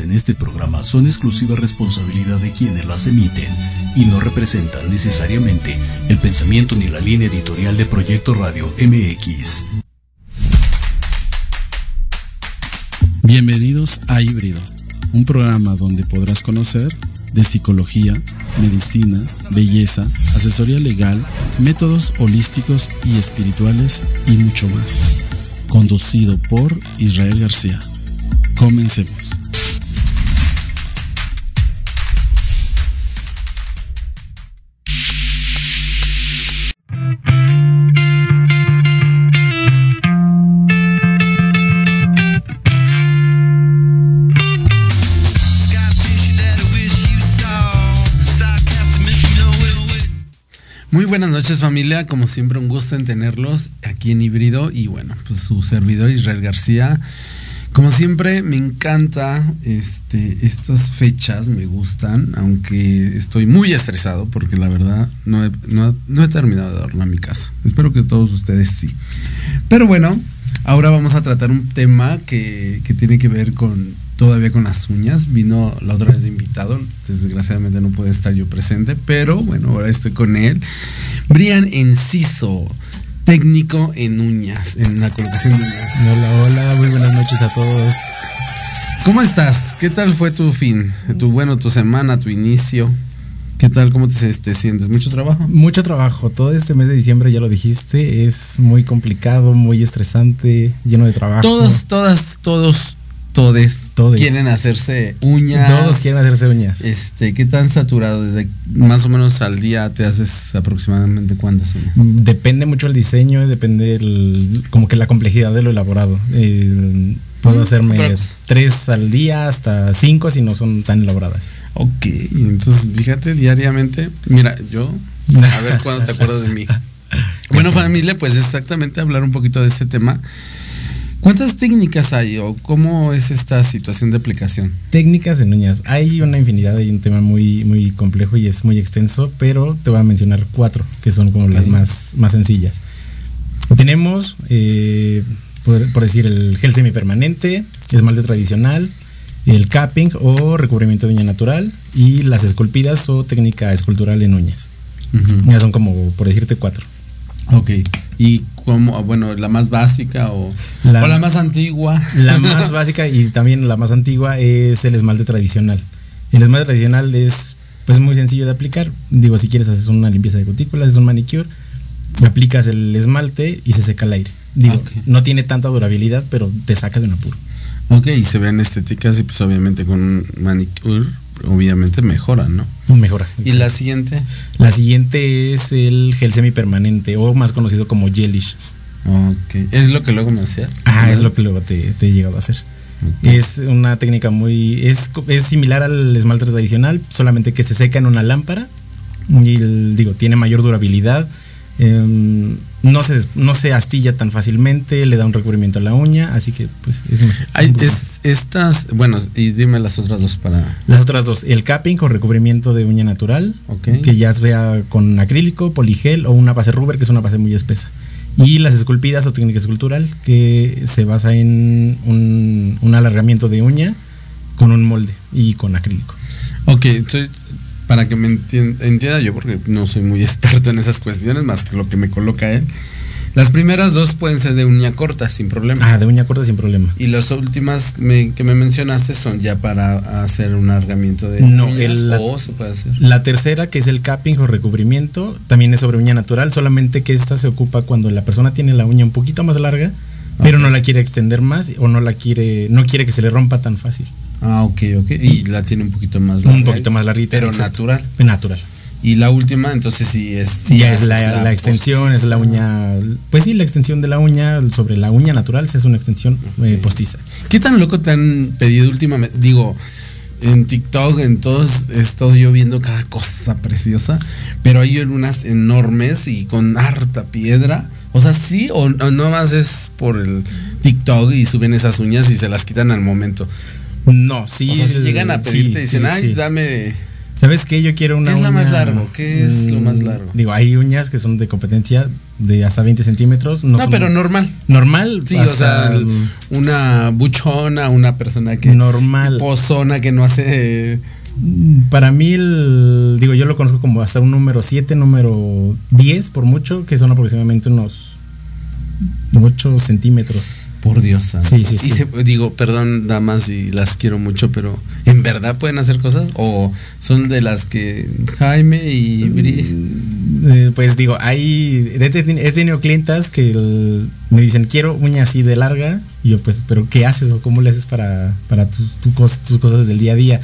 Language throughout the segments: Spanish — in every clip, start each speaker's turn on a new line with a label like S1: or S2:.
S1: en este programa son exclusiva responsabilidad de quienes las emiten y no representan necesariamente el pensamiento ni la línea editorial de Proyecto Radio MX.
S2: Bienvenidos a Híbrido, un programa donde podrás conocer de psicología, medicina, belleza, asesoría legal, métodos holísticos y espirituales y mucho más. Conducido por Israel García. Comencemos. Buenas noches familia, como siempre un gusto en tenerlos aquí en Híbrido y bueno, pues su servidor Israel García. Como siempre me encanta este, estas fechas, me gustan, aunque estoy muy estresado porque la verdad no he, no he terminado de adornar mi casa. Espero que todos ustedes sí. Pero bueno, ahora vamos a tratar un tema que, que tiene que ver con todavía con las uñas. Vino la otra vez de invitado, desgraciadamente no puede estar yo presente, pero bueno, ahora estoy con él. Brian Enciso, técnico en uñas, en la colocación de uñas.
S3: Hola, hola, muy buenas noches a todos.
S2: ¿Cómo estás? ¿Qué tal fue tu fin? Tu bueno, tu semana, tu inicio. ¿Qué tal? ¿Cómo te, te, sientes? ¿Mucho trabajo?
S3: Mucho trabajo. Todo este mes de diciembre, ya lo dijiste, es muy complicado, muy estresante, lleno de trabajo.
S2: Todos, todas, todos, todos quieren hacerse uñas.
S3: Todos quieren hacerse uñas.
S2: Este, ¿qué tan saturado? Desde más o menos al día te haces aproximadamente cuántas uñas?
S3: Depende mucho el diseño, depende como que la complejidad de lo elaborado. Eh, puedo hacerme tres al día hasta cinco si no son tan elaboradas.
S2: Ok, entonces fíjate diariamente. Mira, yo a ver cuándo te acuerdas de mí. Bueno, familia, pues exactamente hablar un poquito de este tema. ¿Cuántas técnicas hay o cómo es esta situación de aplicación?
S3: Técnicas en uñas. Hay una infinidad, hay un tema muy, muy complejo y es muy extenso, pero te voy a mencionar cuatro, que son como las más, más sencillas. Tenemos, eh, por, decir, el gel semipermanente, esmalte tradicional, el capping o recubrimiento de uña natural y las esculpidas o técnica escultural en uñas. Ya son como, por decirte, cuatro.
S2: Ok. ¿Y cómo, bueno, la más básica o la, la más antigua?
S3: La más básica y también la más antigua es el esmalte tradicional. El esmalte tradicional es pues muy sencillo de aplicar. Digo, si quieres hacer una limpieza de cutículas, es un manicure, aplicas el esmalte y se seca el aire. Digo, no tiene tanta durabilidad, pero te saca de un apuro.
S2: Ok, y se ven estéticas y pues obviamente con un manicure obviamente mejora, ¿no?
S3: Mejora.
S2: ¿Y la siguiente?
S3: La siguiente es el gel semipermanente o más conocido como gelish.
S2: Ok. ¿Es lo que luego me hacía?
S3: Ah, es lo que luego te, he llegado a hacer. Es una técnica muy. Es, es similar al esmalte tradicional, solamente que se seca en una lámpara. Y digo, tiene mayor durabilidad Em, no, se, no se astilla tan fácilmente, le da un recubrimiento a la uña, así que pues es,
S2: Hay, estas, bueno, y dime las otras dos para...
S3: Las otras dos, el capping con recubrimiento de uña natural, que ya sea con acrílico, poligel o una base rubber, que es una base muy espesa. Y las esculpidas o técnica escultural, que se basa en un, un alargamiento de uña con un molde y con acrílico.
S2: Ok, entonces, para que me entien- entienda yo, porque no soy muy experto en esas cuestiones, más que lo que me coloca él. Las primeras dos pueden ser de uña corta, sin problema.
S3: Ah, de uña corta sin problema.
S2: Y las últimas me- que me mencionaste son ya para hacer un alargamiento de
S3: No,
S2: uñas,
S3: el-
S2: o se puede hacer.
S3: La tercera, que es el capping o recubrimiento, también es sobre uña natural, solamente que esta se ocupa cuando la persona tiene la uña un poquito más larga, pero no la quiere extender más o no la quiere, no quiere que se le rompa tan fácil.
S2: Ah, ok, ok. Y la tiene un poquito más
S3: Un poquito más larguita,
S2: Pero
S3: exacto.
S2: natural.
S3: Natural.
S2: Y la última, entonces sí es.
S3: Sí, ya es la, la extensión, es la uña, pues sí, la extensión de la uña sobre la uña natural se hace una extensión eh, postiza.
S2: ¿Qué tan loco te han pedido últimamente? Digo, en TikTok, en todos, he estado yo viendo cada cosa preciosa, pero hay unas enormes y con harta piedra. O sea, sí o no, no más es por el TikTok y suben esas uñas y se las quitan al momento.
S3: No, sí.
S2: o sea, si llegan a pedirte y dicen,
S3: sí,
S2: ay, dame.
S3: ¿Sabes qué? Yo quiero una
S2: ¿Qué es la
S3: uña-
S2: más largo? ¿Qué es lo más
S3: Mm,
S2: largo?
S3: Digo, hay uñas que son de competencia de hasta 20 centímetros. No,
S2: pero normal.
S3: Normal.
S2: Sí, o sea, el- una buchona, una persona que.
S3: Normal.
S2: Pozona que no hace.
S3: Para mí, el- digo, yo lo conozco como hasta un número 7, número 10 por mucho, que son aproximadamente unos 8 centímetros.
S2: Por Dios santo.
S3: Sí, sí,
S2: Y
S3: sí.
S2: se- digo, perdón, damas, y las quiero mucho, pero ¿en verdad pueden hacer cosas? ¿O son de las que Jaime y Bri?
S3: Eh, pues digo, hay. He, teni- he tenido clientas que el- me dicen, quiero uña así de larga. Y yo, pues, ¿pero qué haces o cómo le haces para, para tus, tu tus cosas del día a día?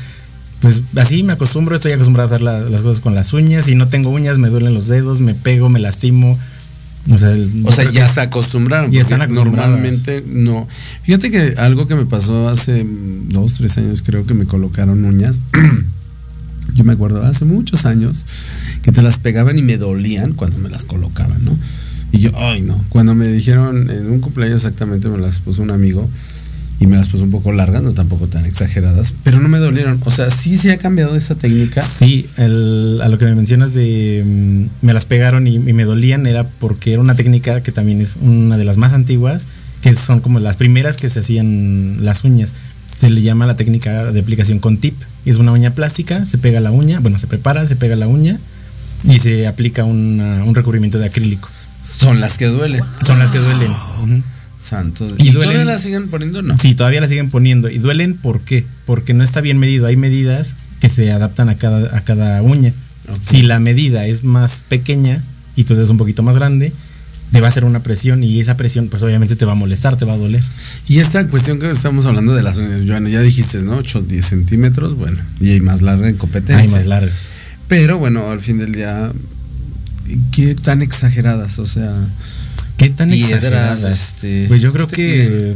S3: Pues así me acostumbro, estoy acostumbrado a hacer la- las cosas con las uñas. Si no tengo uñas, me duelen los dedos, me pego, me lastimo. O sea, el-
S2: O sea, ya se acostumbraron.
S3: Ya están.
S2: Normalmente no. Fíjate que algo que me pasó hace dos, tres años, creo que me colocaron uñas. Yo me acuerdo hace muchos años que te las pegaban y me dolían cuando me las colocaban, ¿no? Y yo, ay, no. Cuando me dijeron en un cumpleaños exactamente me las puso un amigo y me las puso un poco largas, no tampoco tan exageradas, pero no me dolieron. O sea, sí se ha cambiado esa técnica.
S3: Sí, el- a lo que me mencionas de mm, me las pegaron y, y me dolían era porque era una técnica que también es una de las más antiguas, que son como las primeras que se hacían las uñas. Se le llama la técnica de aplicación con tip. Es una uña plástica, se pega la uña, bueno, se prepara, se pega la uña y se aplica una- un recubrimiento de acrílico.
S2: Son las que duelen.
S3: Son las que duelen. Ujú.
S2: Santo.
S3: Y
S2: ¿Y,
S3: duelen-
S2: todavía las siguen poniendo? No.
S3: Sí, todavía la siguen poniendo. ¿Y duelen por qué? Porque no está bien medido. Hay medidas que se adaptan a cada, a cada uña. Si la medida es más pequeña y tú es un poquito más grande, te va a hacer una presión y esa presión pues obviamente te va a molestar, te va a doler.
S2: Y esta cuestión que estamos hablando de las uñas, Joana, ya dijiste, ¿no? 8, 10 centímetros, bueno, y hay más larga en competencia.
S3: Hay más largas.
S2: Pero bueno, al fin del día, ¿qué tan exageradas? O sea,
S3: ¿Qué tan
S2: piedras, este.
S3: Pues yo creo
S2: ¿qué
S3: que...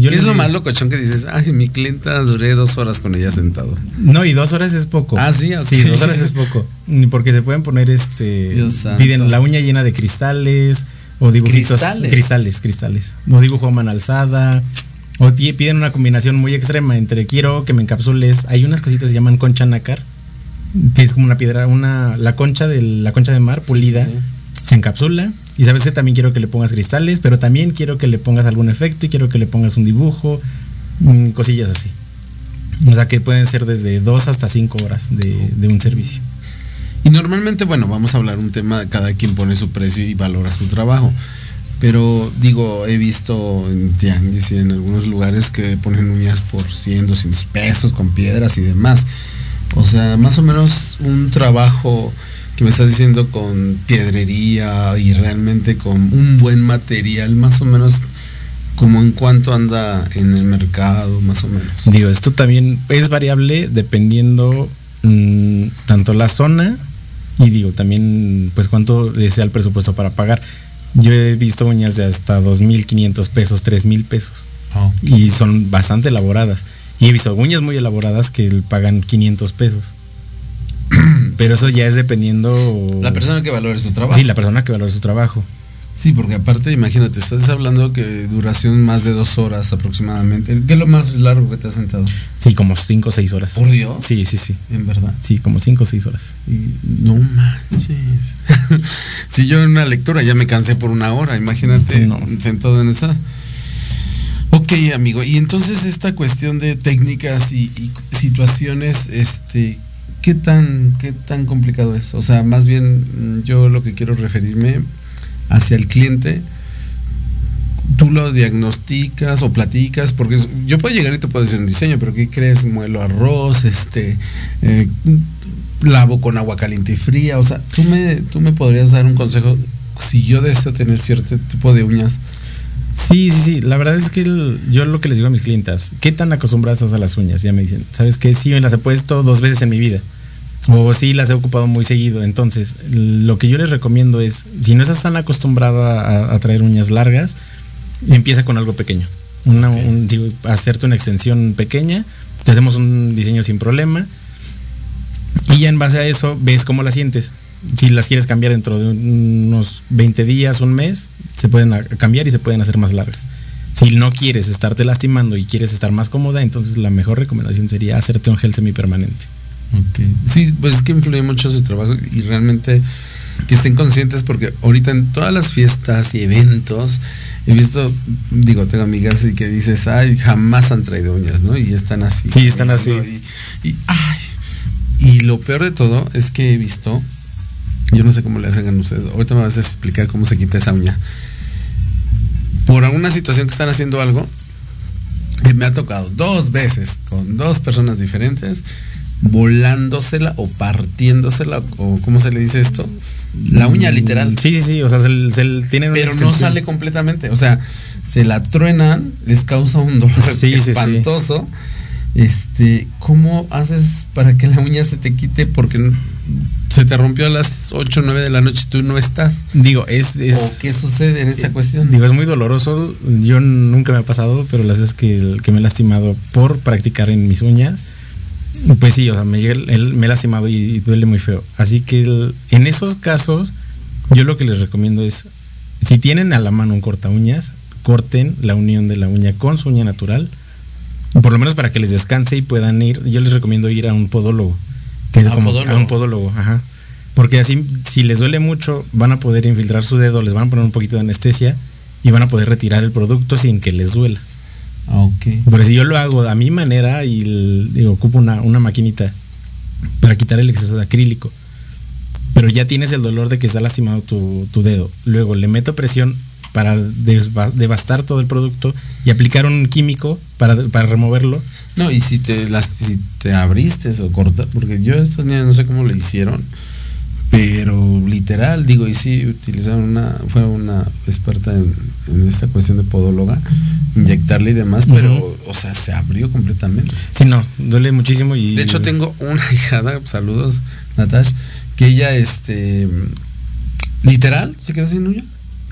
S3: Yo
S2: ¿Qué es lo más locochón que dices? Ay, mi clienta duré dos horas con ella sentado.
S3: No, y dos horas es poco.
S2: Ah, sí, ok.
S3: Sí, dos horas es poco. Porque se pueden poner este.
S2: Dios santo.
S3: piden la uña llena de cristales o dibujitos.
S2: ¿Cristales?
S3: Cristales, cristales. O dibujo a mano alzada. O piden una combinación muy extrema entre quiero que me encapsules. Hay unas cositas que se llaman concha nácar, que es como una piedra, una la concha de la concha de mar pulida.
S2: sí, sí.
S3: Se encapsula. Y sabes que también quiero que le pongas cristales, pero también quiero que le pongas algún efecto y quiero que le pongas un dibujo, mm, cosillas así. O sea que pueden ser desde dos hasta cinco horas de, un servicio.
S2: Y normalmente, bueno, vamos a hablar un tema, cada quien pone su precio y valora su trabajo. Pero digo, he visto en tianguis y en algunos lugares que ponen uñas por 100, 200 pesos con piedras y demás. O sea, más o menos un trabajo que me estás diciendo con piedrería y realmente con un buen material, más o menos como en cuánto anda en el mercado, más o menos.
S3: Digo, esto también es variable dependiendo mm, tanto la zona y digo, también pues cuánto sea el presupuesto para pagar. Yo he visto uñas de hasta 2.500 pesos, 3.000 pesos y son bastante elaboradas. Y he visto uñas muy elaboradas que pagan 500 pesos. Pero eso ya es dependiendo...
S2: La persona que valore su trabajo.
S3: Sí, la persona que valore su trabajo.
S2: Sí, porque aparte, imagínate, estás hablando que duración más de dos horas aproximadamente. ¿Qué es lo más largo que te has sentado?
S3: Sí, como cinco o seis horas.
S2: ¿Por Dios?
S3: Sí, sí, sí.
S2: En verdad.
S3: Sí, como cinco o seis horas.
S2: Y no manches. si yo en una lectura ya me cansé por una hora, imagínate
S3: Sí, no.
S2: sentado en esa. Ok, amigo. Y entonces esta cuestión de técnicas y, y situaciones, este, ¿qué tan, qué tan complicado es? O sea, más bien mm, yo lo que quiero referirme hacia el cliente. Tú lo diagnosticas o platicas, porque yo puedo llegar y te puedo decir un diseño, pero ¿qué crees? Muelo arroz, este, eh, lavo con agua caliente y fría. O sea, tú me, tú me podrías dar un consejo si yo deseo tener cierto tipo de uñas.
S3: Sí, sí, sí. La verdad es que el- yo lo que les digo a mis clientas, ¿qué tan acostumbradas estás a las uñas? Ya me dicen, ¿sabes qué? Sí, me las he puesto dos veces en mi vida. O sí, las he ocupado muy seguido. Entonces, lo que yo les recomiendo es, si no estás tan acostumbrada a, a traer uñas largas, empieza con algo pequeño. Una, un- digo, hacerte una extensión pequeña, te hacemos un diseño sin problema. Y ya en base a eso ves cómo la sientes. Si las quieres cambiar dentro de unos 20 días, un mes, se pueden cambiar y se pueden hacer más largas. Si no quieres estarte lastimando y quieres estar más cómoda, entonces la mejor recomendación sería hacerte un gel semipermanente.
S2: Ok. Sí, pues es que influye mucho su trabajo y realmente que estén conscientes porque ahorita en todas las fiestas y eventos he visto, digo, tengo amigas y que dices, ay, jamás han traído uñas, ¿no? Y están así.
S3: Sí, están así.
S2: Y, y, ay, y lo peor de todo es que he visto, yo no sé cómo le hacen a ustedes, ahorita me vas a explicar cómo se quita esa uña. Por alguna situación que están haciendo algo, eh, me ha tocado dos veces con dos personas diferentes volándosela o partiéndosela o cómo se le dice esto la uña literal
S3: Sí, sí, sí. O sea, se, se tienen
S2: pero no sale completamente o sea se la truenan les causa un dolor
S3: Sí, sí, sí.
S2: espantoso este cómo haces para que la uña se te quite porque se te rompió a las 8 o 9 de la noche y tú no estás
S3: Digo, es. es
S2: o qué sucede en esta cuestión
S3: Digo, es muy doloroso. Yo nunca me ha pasado, pero las veces que, que me he lastimado por practicar en mis uñas, pues sí, o sea, me, el- me he lastimado y, y duele muy feo. Así que el- en esos casos, yo lo que les recomiendo es, si tienen a la mano un corta uñas, corten la unión de la uña con su uña natural, por lo menos para que les descanse y puedan ir. Yo les recomiendo ir a un podólogo, que es
S2: ¿A
S3: como
S2: podólogo?
S3: a un podólogo, ajá. Porque así, si les duele mucho, van a poder infiltrar su dedo, les van a poner un poquito de anestesia y van a poder retirar el producto sin que les duela.
S2: Ah, ok
S3: Pero si yo lo hago a mi manera y el- digo, ocupo una, una maquinita para quitar el exceso de acrílico, pero ya tienes el dolor de que está lastimado tu, tu dedo, luego le meto presión para devastar todo el producto y aplicar un químico para, para removerlo.
S2: No, y si te las si te abriste o cortas, porque yo a estas niñas no sé cómo le hicieron, pero literal, digo, y sí utilizaron una, fue una experta en, en esta cuestión de podóloga, inyectarle y demás, pero, o sea, se abrió completamente.
S3: Sí, no, duele muchísimo y...
S2: De hecho, tengo una hijada, saludos, Natash, que ella, este, literal, se quedó sin uña.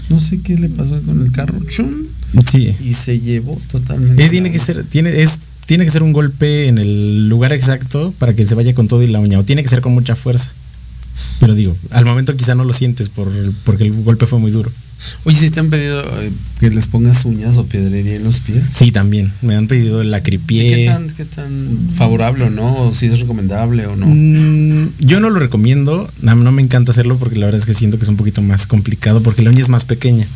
S2: No sé qué le pasó con el carro, chun,
S3: Sí.
S2: y se llevó totalmente.
S3: Eh, tiene que ser, tiene, es, tiene que ser un golpe en el lugar exacto para que se vaya con todo y la uña. O tiene que ser con mucha fuerza. Pero digo, al momento quizá no lo sientes por, porque el golpe fue muy duro.
S2: Oye, si te han pedido eh, que les pongas uñas o piedrería en los pies.
S3: Sí, también. Me han pedido el
S2: ¿Y
S3: acripié.
S2: ¿Qué tan, ¿Qué tan favorable o no? ¿O si es recomendable o no?
S3: Mm, yo no lo recomiendo. No, no me encanta hacerlo porque la verdad es que siento que es un poquito más complicado porque la uña es más pequeña.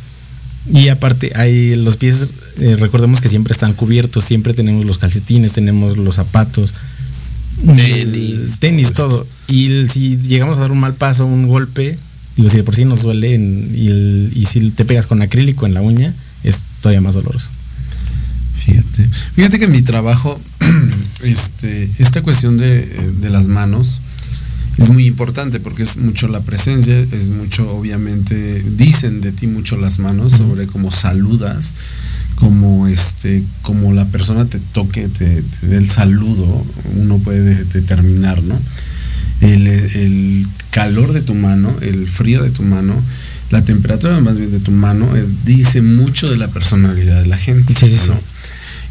S3: Y aparte, hay los pies, eh, recordemos que siempre están cubiertos, siempre tenemos los calcetines, tenemos los zapatos,
S2: Tenis,
S3: tenis,
S2: todo
S3: todo. Y si llegamos a dar un mal paso, un golpe, digo, si de por sí nos duele en- y, el- y si te pegas con acrílico en la uña, es todavía más doloroso.
S2: Fíjate. Fíjate que en mi trabajo, este, esta cuestión de, de las manos es muy importante porque es mucho la presencia, es mucho, obviamente, dicen de ti mucho las manos sobre cómo saludas, como este, como la persona te toque, te, te dé el saludo, uno puede de- determinar, ¿no? El, el calor de tu mano, el frío de tu mano, la temperatura más bien de tu mano, eh, dice mucho de la personalidad de la gente.
S3: Sí, sí, sí.
S2: ¿no?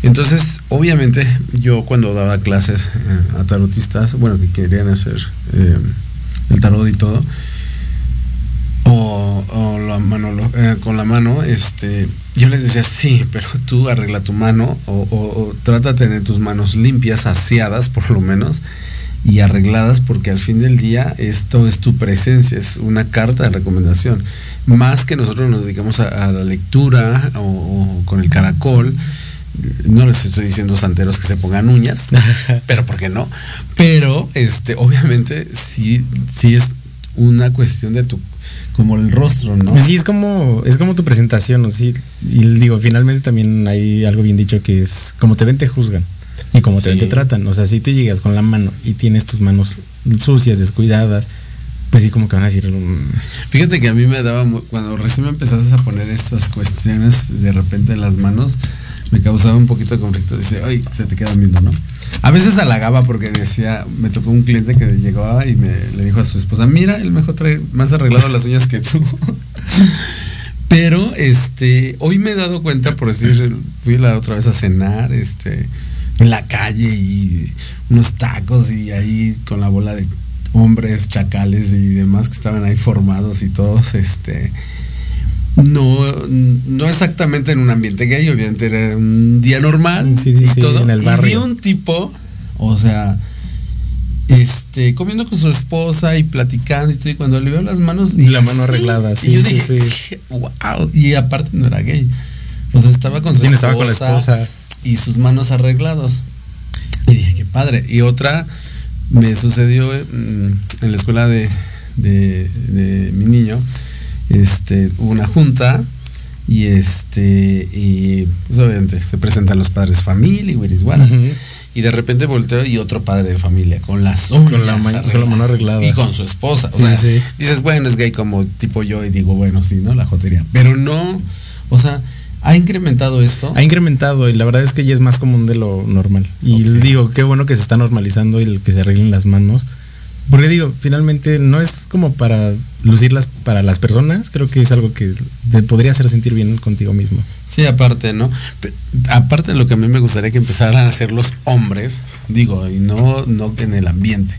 S2: Entonces, obviamente, yo cuando daba clases eh, a tarotistas, bueno, que querían hacer eh, el tarot y todo, o o la mano, con la mano, este, yo les decía, sí, pero tú arregla tu mano o, o, trata de tener tus manos limpias, aseadas por lo menos, y arregladas porque al fin del día esto es tu presencia, es una carta de recomendación. Más que nosotros nos dedicamos a, la lectura o, con el caracol, no les estoy diciendo santeros que se pongan uñas, pero ¿por qué no? Pero este, obviamente sí, sí es una cuestión de tu como el rostro, ¿no?
S3: Sí, es como, es como tu presentación, ¿sí? Y digo, finalmente también hay algo bien dicho que es como te ven, te juzgan. Y como te ven, te tratan. O sea, si tú llegas con la mano y tienes tus manos sucias, descuidadas, pues sí, como que van a decir. Mm".
S2: Fíjate que a mí me daba, cuando recién me empezaste a poner estas cuestiones de repente en las manos, me causaba un poquito de conflicto. Dice, ay, se te queda viendo, ¿no? A veces halagaba porque decía, me tocó un cliente que llegaba y me le dijo a su esposa, mira, el mejor trae más arreglado las uñas que tú. Pero este, hoy me he dado cuenta, por decir, fui la otra vez a cenar, este, en la calle y unos tacos y ahí con la bola de hombres, chacales y demás que estaban ahí formados y todos, este, no, no exactamente en un ambiente gay, obviamente era un día normal y todo. En el barrio. Y vi un tipo, o sea, este, comiendo con su esposa y platicando y todo, y cuando le veo las manos.
S3: Y la mano arreglada, sí.
S2: Y yo dije, wow. Y aparte no era gay. O sea, estaba con su esposa. Estaba con la esposa. Y sus manos arreglados. Y dije, qué padre. Y otra me sucedió mm, en la escuela de, de, de mi niño este, hubo una junta y este y pues obviamente se presentan los padres familia y Wiris y de repente volteo y otro padre de familia con las uñas
S3: con la, mano arreglada.
S2: Y con su esposa. O sea dices bueno es gay como tipo yo y digo bueno sí no la jotería. Pero no o sea ¿Ha incrementado esto?
S3: Ha incrementado y la verdad es que ya es más común de lo normal. Y digo, qué bueno que se está normalizando y que se arreglen las manos. Porque digo, finalmente no es como para lucirlas para las personas, creo que es algo que te podría hacer sentir bien contigo mismo.
S2: Sí, aparte, ¿no? aparte de lo que a mí me gustaría que empezaran a hacer los hombres, digo, y no, no en el ambiente.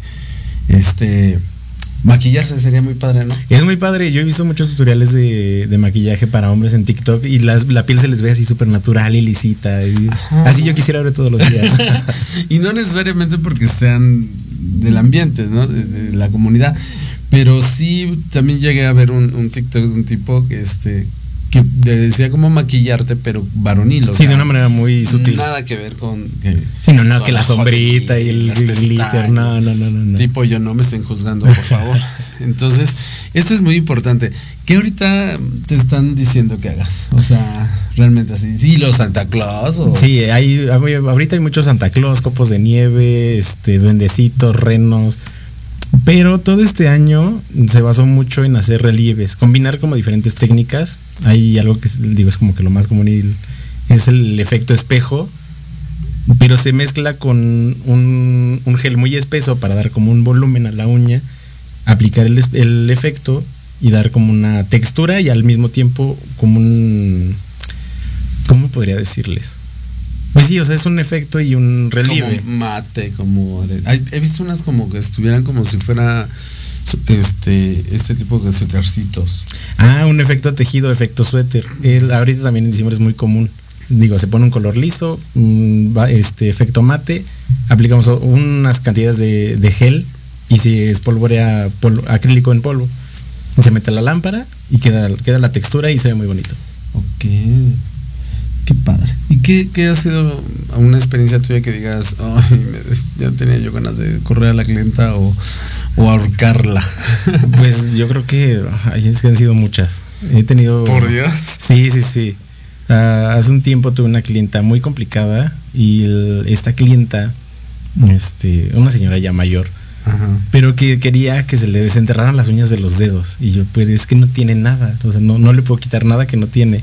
S2: Este, maquillarse sería muy padre, ¿no?
S3: Es muy padre. Yo he visto muchos tutoriales de, maquillaje para hombres en TikTok y la, piel se les ve así súper natural y lisita. así yo quisiera ver todos los días.
S2: y no necesariamente porque sean del ambiente, ¿no? De, la comunidad. Pero sí, también llegué a ver un, un TikTok de un tipo que este que decía cómo maquillarte, pero varonil.
S3: sí, de una manera muy sutil.
S2: Nada que ver con.
S3: sí, no, no, que la sombrita y, el glitter. No, no, no, no,
S2: Tipo, yo no me estén juzgando, por favor. Entonces, esto es muy importante. ¿Qué ahorita te están diciendo que hagas? O sea, realmente así. Sí, los Santa Claus. O...
S3: Sí, hay, ahorita hay muchos Santa Claus, copos de nieve, este, duendecitos, renos. Pero todo este año se basó mucho en hacer relieves, combinar como diferentes técnicas. Hay algo que digo es como que lo más común es el efecto espejo, pero se mezcla con un, gel muy espeso para dar como un volumen a la uña, aplicar el, el efecto y dar como una textura y al mismo tiempo como un... ¿Cómo podría decirles? Pues sí, o sea, es un efecto y un relieve.
S2: Como mate, como. He visto unas como que estuvieran como si fuera este este tipo de suétercitos.
S3: Ah, un efecto tejido, efecto suéter. El, ahorita también en diciembre es muy común. Digo, se pone un color liso, este efecto mate, aplicamos unas cantidades de, de gel y si espolvorea acrílico en polvo, se mete la lámpara y queda, queda la textura y se ve muy bonito.
S2: Ok. Qué padre. ¿Y qué, ha sido una experiencia tuya que digas, ay, ya tenía yo ganas de correr a la clienta o, ahorcarla?
S3: Pues yo creo que han sido muchas. He tenido.
S2: Por Dios.
S3: Sí, sí, sí. Ah, hace un tiempo tuve una clienta muy complicada y esta clienta, este, una señora ya mayor, pero que quería que se le desenterraran las uñas de los dedos. Y yo, pues es que no tiene nada. O sea, no, no le puedo quitar nada que no tiene.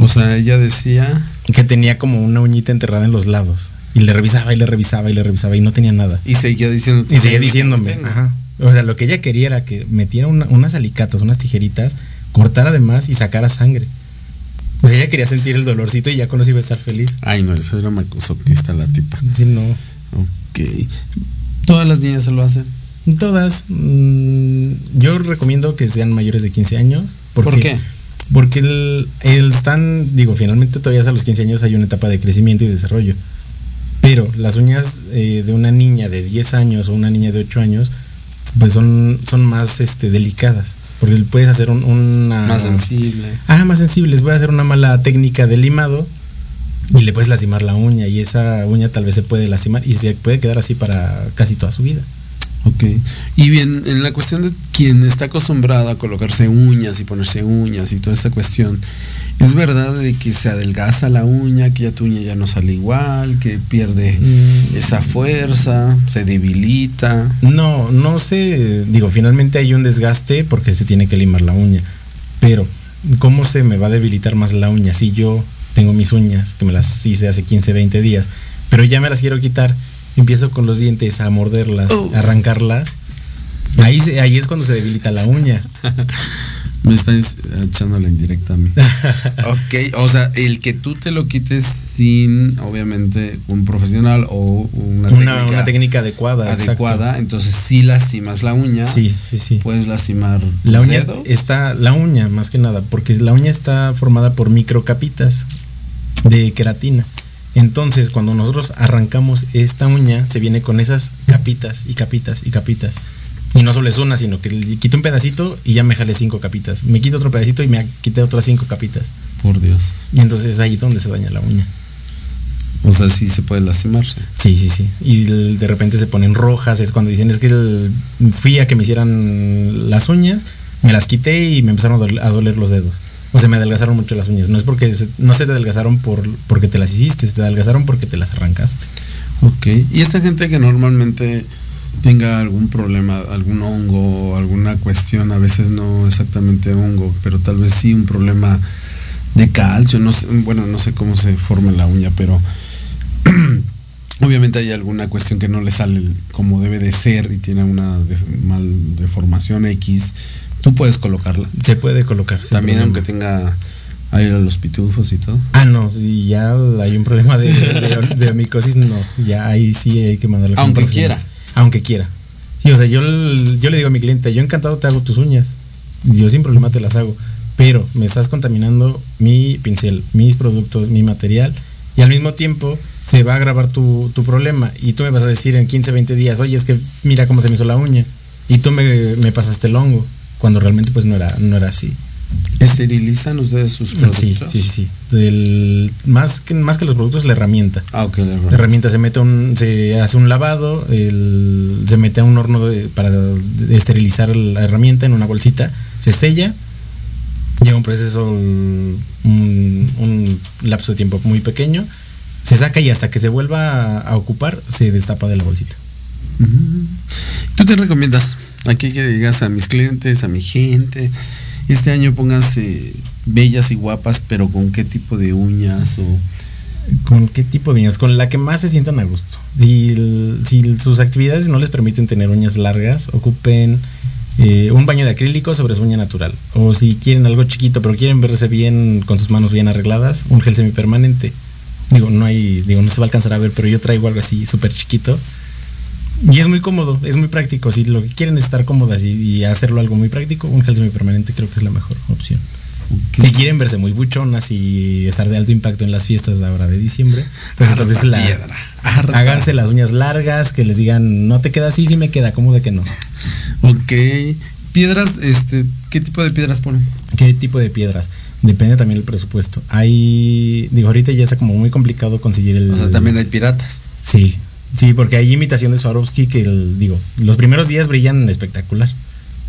S2: O sea, ella decía...
S3: Que tenía como una uñita enterrada en los lados. Y le revisaba y le revisaba y le revisaba y no tenía nada.
S2: Y seguía diciendo...
S3: Y seguía diciéndome. Ajá. O sea, lo que ella quería era que metiera unas alicatas, unas tijeritas, cortara además y sacara sangre. Pues ella quería sentir el dolorcito y ya con eso iba a estar feliz.
S2: Ay, no, eso era masoquista la tipa.
S3: Sí, no.
S2: Ok. ¿Todas las niñas se lo hacen?
S3: Todas. mm, yo recomiendo que sean mayores de 15 años. Porque,
S2: ¿Por qué?
S3: Porque el, el están, digo, finalmente todavía a los 15 años hay una etapa de crecimiento y desarrollo. Pero las uñas eh, de una niña de 10 años o una niña de 8 años, pues son, son más este, delicadas. Porque puedes hacer un- una...
S2: Más sensible.
S3: Ah, más sensibles. Voy a hacer una mala técnica de limado y le puedes lastimar la uña y esa uña tal vez se puede lastimar y se puede quedar así para casi toda su vida.
S2: Ok. Y bien, en la cuestión de quien está acostumbrado a colocarse uñas y ponerse uñas y toda esta cuestión, ¿es verdad de que se adelgaza la uña, que ya tu uña ya no sale igual, que pierde
S3: Mm.
S2: esa fuerza, se debilita?
S3: No, no sé, digo, finalmente hay un desgaste porque se tiene que limar la uña, pero ¿cómo se me va a debilitar más la uña si yo tengo mis uñas, que me las hice hace 15, 20 días, pero ya me las quiero quitar, empiezo con los dientes a morderlas,
S2: Oh.
S3: a arrancarlas, ahí, se- ahí es cuando se debilita la uña.
S2: Me estás echando la indirecta a mí. ok, o sea, el que tú te lo quites sin, obviamente, un profesional o una,
S3: Una,
S2: técnica,
S3: una técnica adecuada.
S2: adecuada, entonces sí lastimas la uña.
S3: Sí, sí, sí.
S2: Puedes lastimar
S3: La uña
S2: dedos.
S3: está, la uña más que nada, porque la uña está formada por microcapitas de queratina. Entonces, cuando nosotros arrancamos esta uña, se viene con esas capitas y capitas y capitas. Y no solo es una, sino que le quito un pedacito y ya me jale cinco capitas. Me quito otro pedacito y me quité otras cinco capitas.
S2: Por Dios.
S3: Y entonces es ahí donde se daña la uña.
S2: O sea, sí se puede lastimarse.
S3: Sí, sí, sí. Y de repente se ponen rojas. Es cuando dicen, es que el- fui a que me hicieran las uñas, me las quité y me empezaron a doler, a doler los dedos. O sea, me adelgazaron mucho las uñas. No es porque se- no se te adelgazaron por, porque te las hiciste, se te adelgazaron porque te las arrancaste.
S2: Ok. Y esta gente que normalmente tenga algún problema, algún hongo, alguna cuestión, a veces no exactamente hongo, pero tal vez sí un problema de calcio, no sé, bueno, no sé cómo se forma la uña, pero obviamente hay alguna cuestión que no le sale como debe de ser y tiene una de- mal deformación X, tú puedes colocarla.
S3: Se puede colocar.
S2: También aunque tenga ahí los pitufos y todo.
S3: Ah, no, si ya hay un problema de, de, de micosis, no. Ya ahí sí hay que mandarle. con
S2: Aunque quiera.
S3: Aunque quiera. Sí, o sea, yo, yo le digo a mi cliente, yo encantado te hago tus uñas. Yo sin problema te las hago. Pero me estás contaminando mi pincel, mis productos, mi material. Y al mismo tiempo se va a agravar tu, tu problema. Y tú me vas a decir en 15, 20 días, oye, es que mira cómo se me hizo la uña. Y tú me, me pasaste el hongo. Cuando realmente pues no era, no era así.
S2: ¿Esterilizan ustedes sus productos?
S3: Sí, sí, sí. sí. Del- más, que, más que los productos, la herramienta.
S2: Ah, ok, la
S3: herramienta se mete un, se hace un lavado, el- se mete a un horno de- para esterilizar la herramienta en una bolsita, se sella, lleva un proceso, un, un lapso de tiempo muy pequeño, se saca y hasta que se vuelva a, a ocupar, se destapa de la bolsita.
S2: ¿Tú qué recomiendas? Aquí que digas a mis clientes, a mi gente, este año pónganse bellas y guapas, pero con qué tipo de uñas o...
S3: ¿Con qué tipo de uñas? Con la que más se sientan a gusto. Si, sus actividades no les permiten tener uñas largas, ocupen eh, un baño de acrílico sobre su uña natural. O si quieren algo chiquito, pero quieren verse bien, con sus manos bien arregladas, un gel semipermanente. Digo, no hay, digo, no se va a alcanzar a ver, pero yo traigo algo así súper chiquito. Y es muy cómodo, es muy práctico. Si lo que quieren es estar cómodas y, y hacerlo algo muy práctico, un gel semipermanente creo que es la mejor opción. Si quieren verse muy buchonas y estar de alto impacto en las fiestas de ahora de diciembre, pues entonces la,
S2: piedra,
S3: háganse las uñas largas, que les digan, no te queda así, sí me queda, ¿cómo de que no?
S2: Ok. Piedras, este, ¿qué tipo de piedras ponen?
S3: ¿Qué tipo de piedras? Depende también del presupuesto. Hay, digo, ahorita ya está como muy complicado conseguir el...
S2: O sea, también hay piratas.
S3: Sí, sí, porque hay imitación de Swarovski que, el, digo, los primeros días brillan espectacular.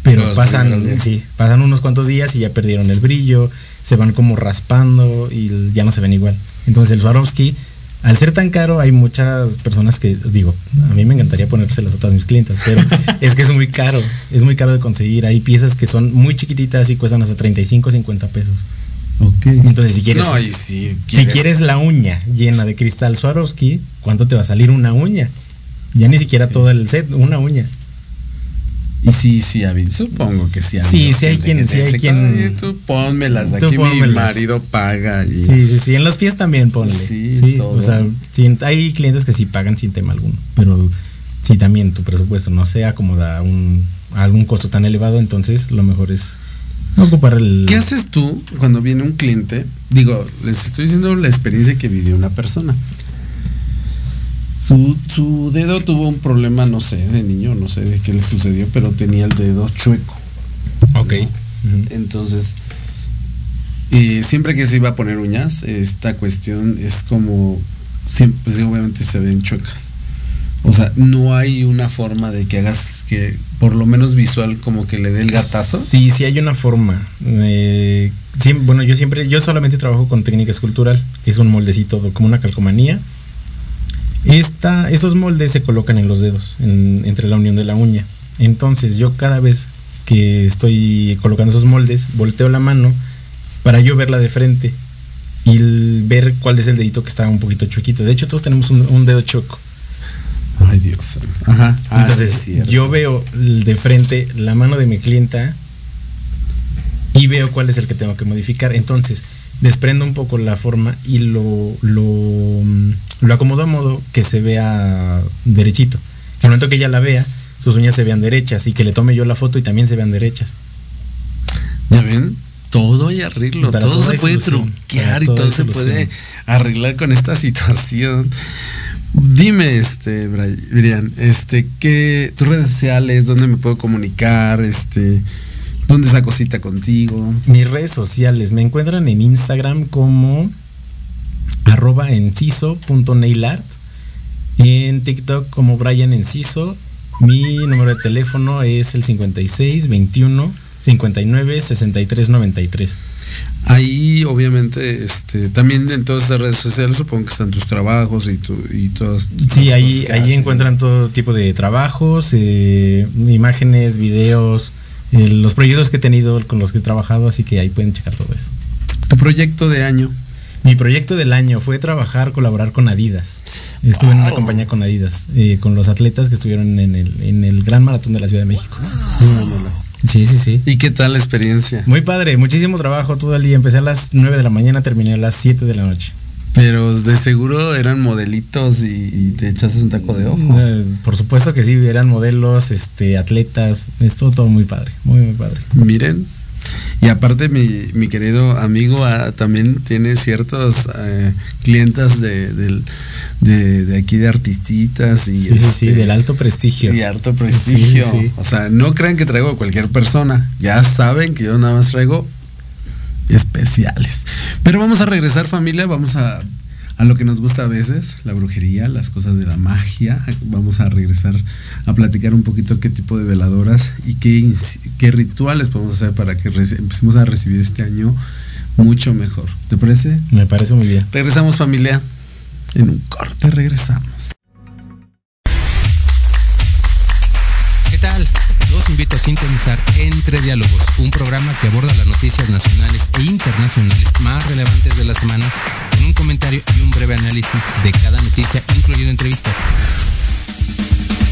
S3: Pero
S2: Los
S3: pasan, sí, pasan unos cuantos días y ya perdieron el brillo, se van como raspando y ya no se ven igual. Entonces el Swarovski, al ser tan caro, hay muchas personas que, digo, a mí me encantaría ponérselas a todas mis clientas, pero es que es muy caro, es muy caro de conseguir. Hay piezas que son muy chiquititas y cuestan hasta 35, 50 pesos. Entonces, si quieres,
S2: No, y si
S3: si quieres la uña llena de cristal Swarovski, ¿cuánto te va a salir una uña? Ya ni siquiera todo el set, una uña.
S2: Y sí, sí, ha habido. Supongo que sí ha
S3: Sí,
S2: habido
S3: sí hay quien- sí hay quien-
S2: "Oye, Tú pónmelas,
S3: Tú
S2: aquí mi
S3: pónmelas".
S2: marido paga. Y...
S3: Sí, sí, sí. En los pies también ponle.
S2: Sí,
S3: Sí,
S2: todo.
S3: o sea, sí, hay clientes que sí pagan sin tema alguno. Pero si también tu presupuesto no se acomoda a, un, a algún costo tan elevado, entonces lo mejor es no ocupar el...
S2: ¿Qué haces tú cuando viene un cliente? Digo, les estoy diciendo la experiencia que vivió una persona. Su, su dedo tuvo un problema, no sé, de niño, no sé de qué le sucedió, pero tenía el dedo chueco.
S3: Ok.
S2: Entonces, eh, siempre que se iba a poner uñas, esta cuestión es como, siempre, pues, obviamente se ven chuecas. O sea, no hay una forma de que hagas que, por lo menos visual, como que le dé el gatazo.
S3: Sí, sí hay una forma. Eh, siem- bueno, yo siempre, yo solamente trabajo con técnica escultural, que es un moldecito como una calcomanía. Esta, estos moldes se colocan en los dedos, en- entre la unión de la uña. Entonces yo cada vez que estoy colocando esos moldes, volteo la mano para yo verla de frente y ver cuál es el dedito que está un poquito chuequito. De hecho, todos tenemos un, un dedo choco.
S2: Ay, Dios. Ajá. Ah,
S3: Entonces, yo veo de frente la mano de mi clienta y veo cuál es el que tengo que modificar. Entonces, desprendo un poco la forma y lo, lo, mm, lo acomodo a modo que se vea derechito. Que al momento que ella la vea, sus uñas se vean derechas y que le tome yo la foto y también se vean derechas.
S2: Ya ven, todo hay arreglo, todo,
S3: todo
S2: se puede
S3: solución,
S2: truquear y
S3: todo
S2: se puede arreglar con esta situación. Dime, este, Bri- Brian, este, ¿qué, tus redes sociales, dónde me puedo comunicar, este, dónde saco cita contigo?
S3: Mis redes sociales me encuentran en Instagram como arroba enciso.nailart, en TikTok como Brian Enciso. Mi número de teléfono es el 56 21 59 63 93.
S2: Ahí, obviamente, este, también en todas estas redes sociales supongo que están tus trabajos y, tu, y todas.
S3: Sí,
S2: las
S3: ahí, ahí
S2: haces,
S3: encuentran todo tipo de trabajos, eh, imágenes, videos, eh, los proyectos que he tenido con los que he trabajado, así que ahí pueden checar todo eso.
S2: Tu proyecto de año.
S3: Mi proyecto del año fue trabajar, colaborar con Adidas. Estuve en una compañía con Adidas, eh, con los atletas que estuvieron en el, en el Gran Maratón de la Ciudad de México. Sí, sí, sí.
S2: ¿Y qué tal la experiencia?
S3: Muy padre, muchísimo trabajo todo el día. Empecé a las 9 de la mañana, terminé a las 7 de la noche.
S2: Pero de seguro eran modelitos y, y te echaste un taco de ojo.
S3: Eh, por supuesto que sí, eran modelos, este, atletas, estuvo todo muy padre, muy, muy padre.
S2: Miren. Y aparte mi, mi querido amigo ah, también tiene ciertos eh, clientas de, de, de aquí de artistitas y,
S3: Sí,
S2: este,
S3: del alto prestigio.
S2: y harto prestigio.
S3: Sí, sí.
S2: O sea, no crean que traigo a cualquier persona. Ya saben que yo nada más traigo especiales. Pero vamos a regresar familia, vamos a, a lo que nos gusta a veces, la brujería, las cosas de la magia. Vamos a regresar a platicar un poquito qué tipo de veladoras y qué, qué rituales podemos hacer para que empecemos a recibir este año mucho mejor. ¿Te parece?
S3: Me parece muy bien.
S2: Regresamos familia. En un corte regresamos.
S4: ¿Qué tal? Invito a sintonizar Entre Diálogos, un programa que aborda las noticias nacionales e internacionales más relevantes de la semana, con un comentario y un breve análisis de cada noticia, incluyendo entrevistas.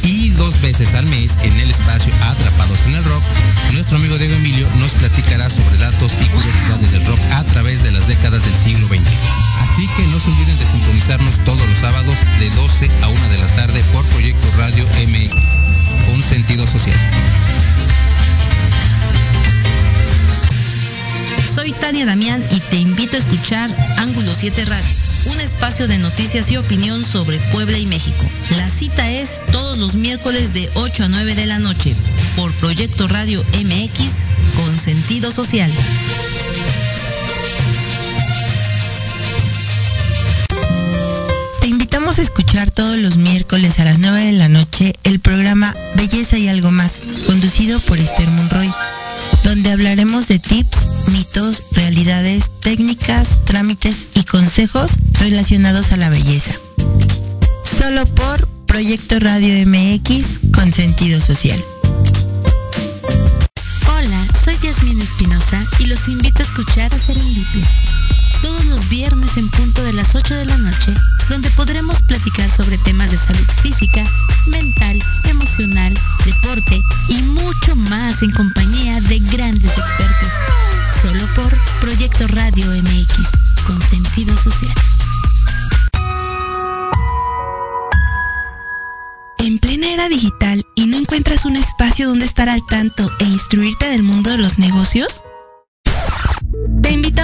S4: Y dos veces al mes, en el espacio Atrapados en el Rock, nuestro amigo Diego Emilio nos platicará sobre datos y curiosidades del rock a través de las décadas del siglo XX. Así que no se olviden de sintonizarnos todos los sábados de 12 a 1 de la tarde por Proyecto Radio MX, con sentido social.
S5: Soy Tania Damián y te invito a escuchar Ángulo 7 Radio, un espacio de noticias y opinión sobre Puebla y México. La cita es todos los miércoles de 8 a 9 de la noche por Proyecto Radio MX con sentido social. Te invitamos a escuchar todos los miércoles a las 9 de la noche el programa Belleza y algo más, conducido por Esther Monroy donde hablaremos de tips, mitos, realidades, técnicas, trámites y consejos relacionados a la belleza. Solo por Proyecto Radio MX con sentido social.
S6: Hola, soy Yasmín Espinosa y los invito a escuchar a Serendipia. Todos los viernes en punto de las 8 de la noche, donde podremos platicar sobre temas de salud física, mental, emocional, deporte y mucho más en compañía de grandes expertos. Solo por Proyecto Radio MX, con sentido social.
S5: En plena era digital y no encuentras un espacio donde estar al tanto e instruirte del mundo de los negocios?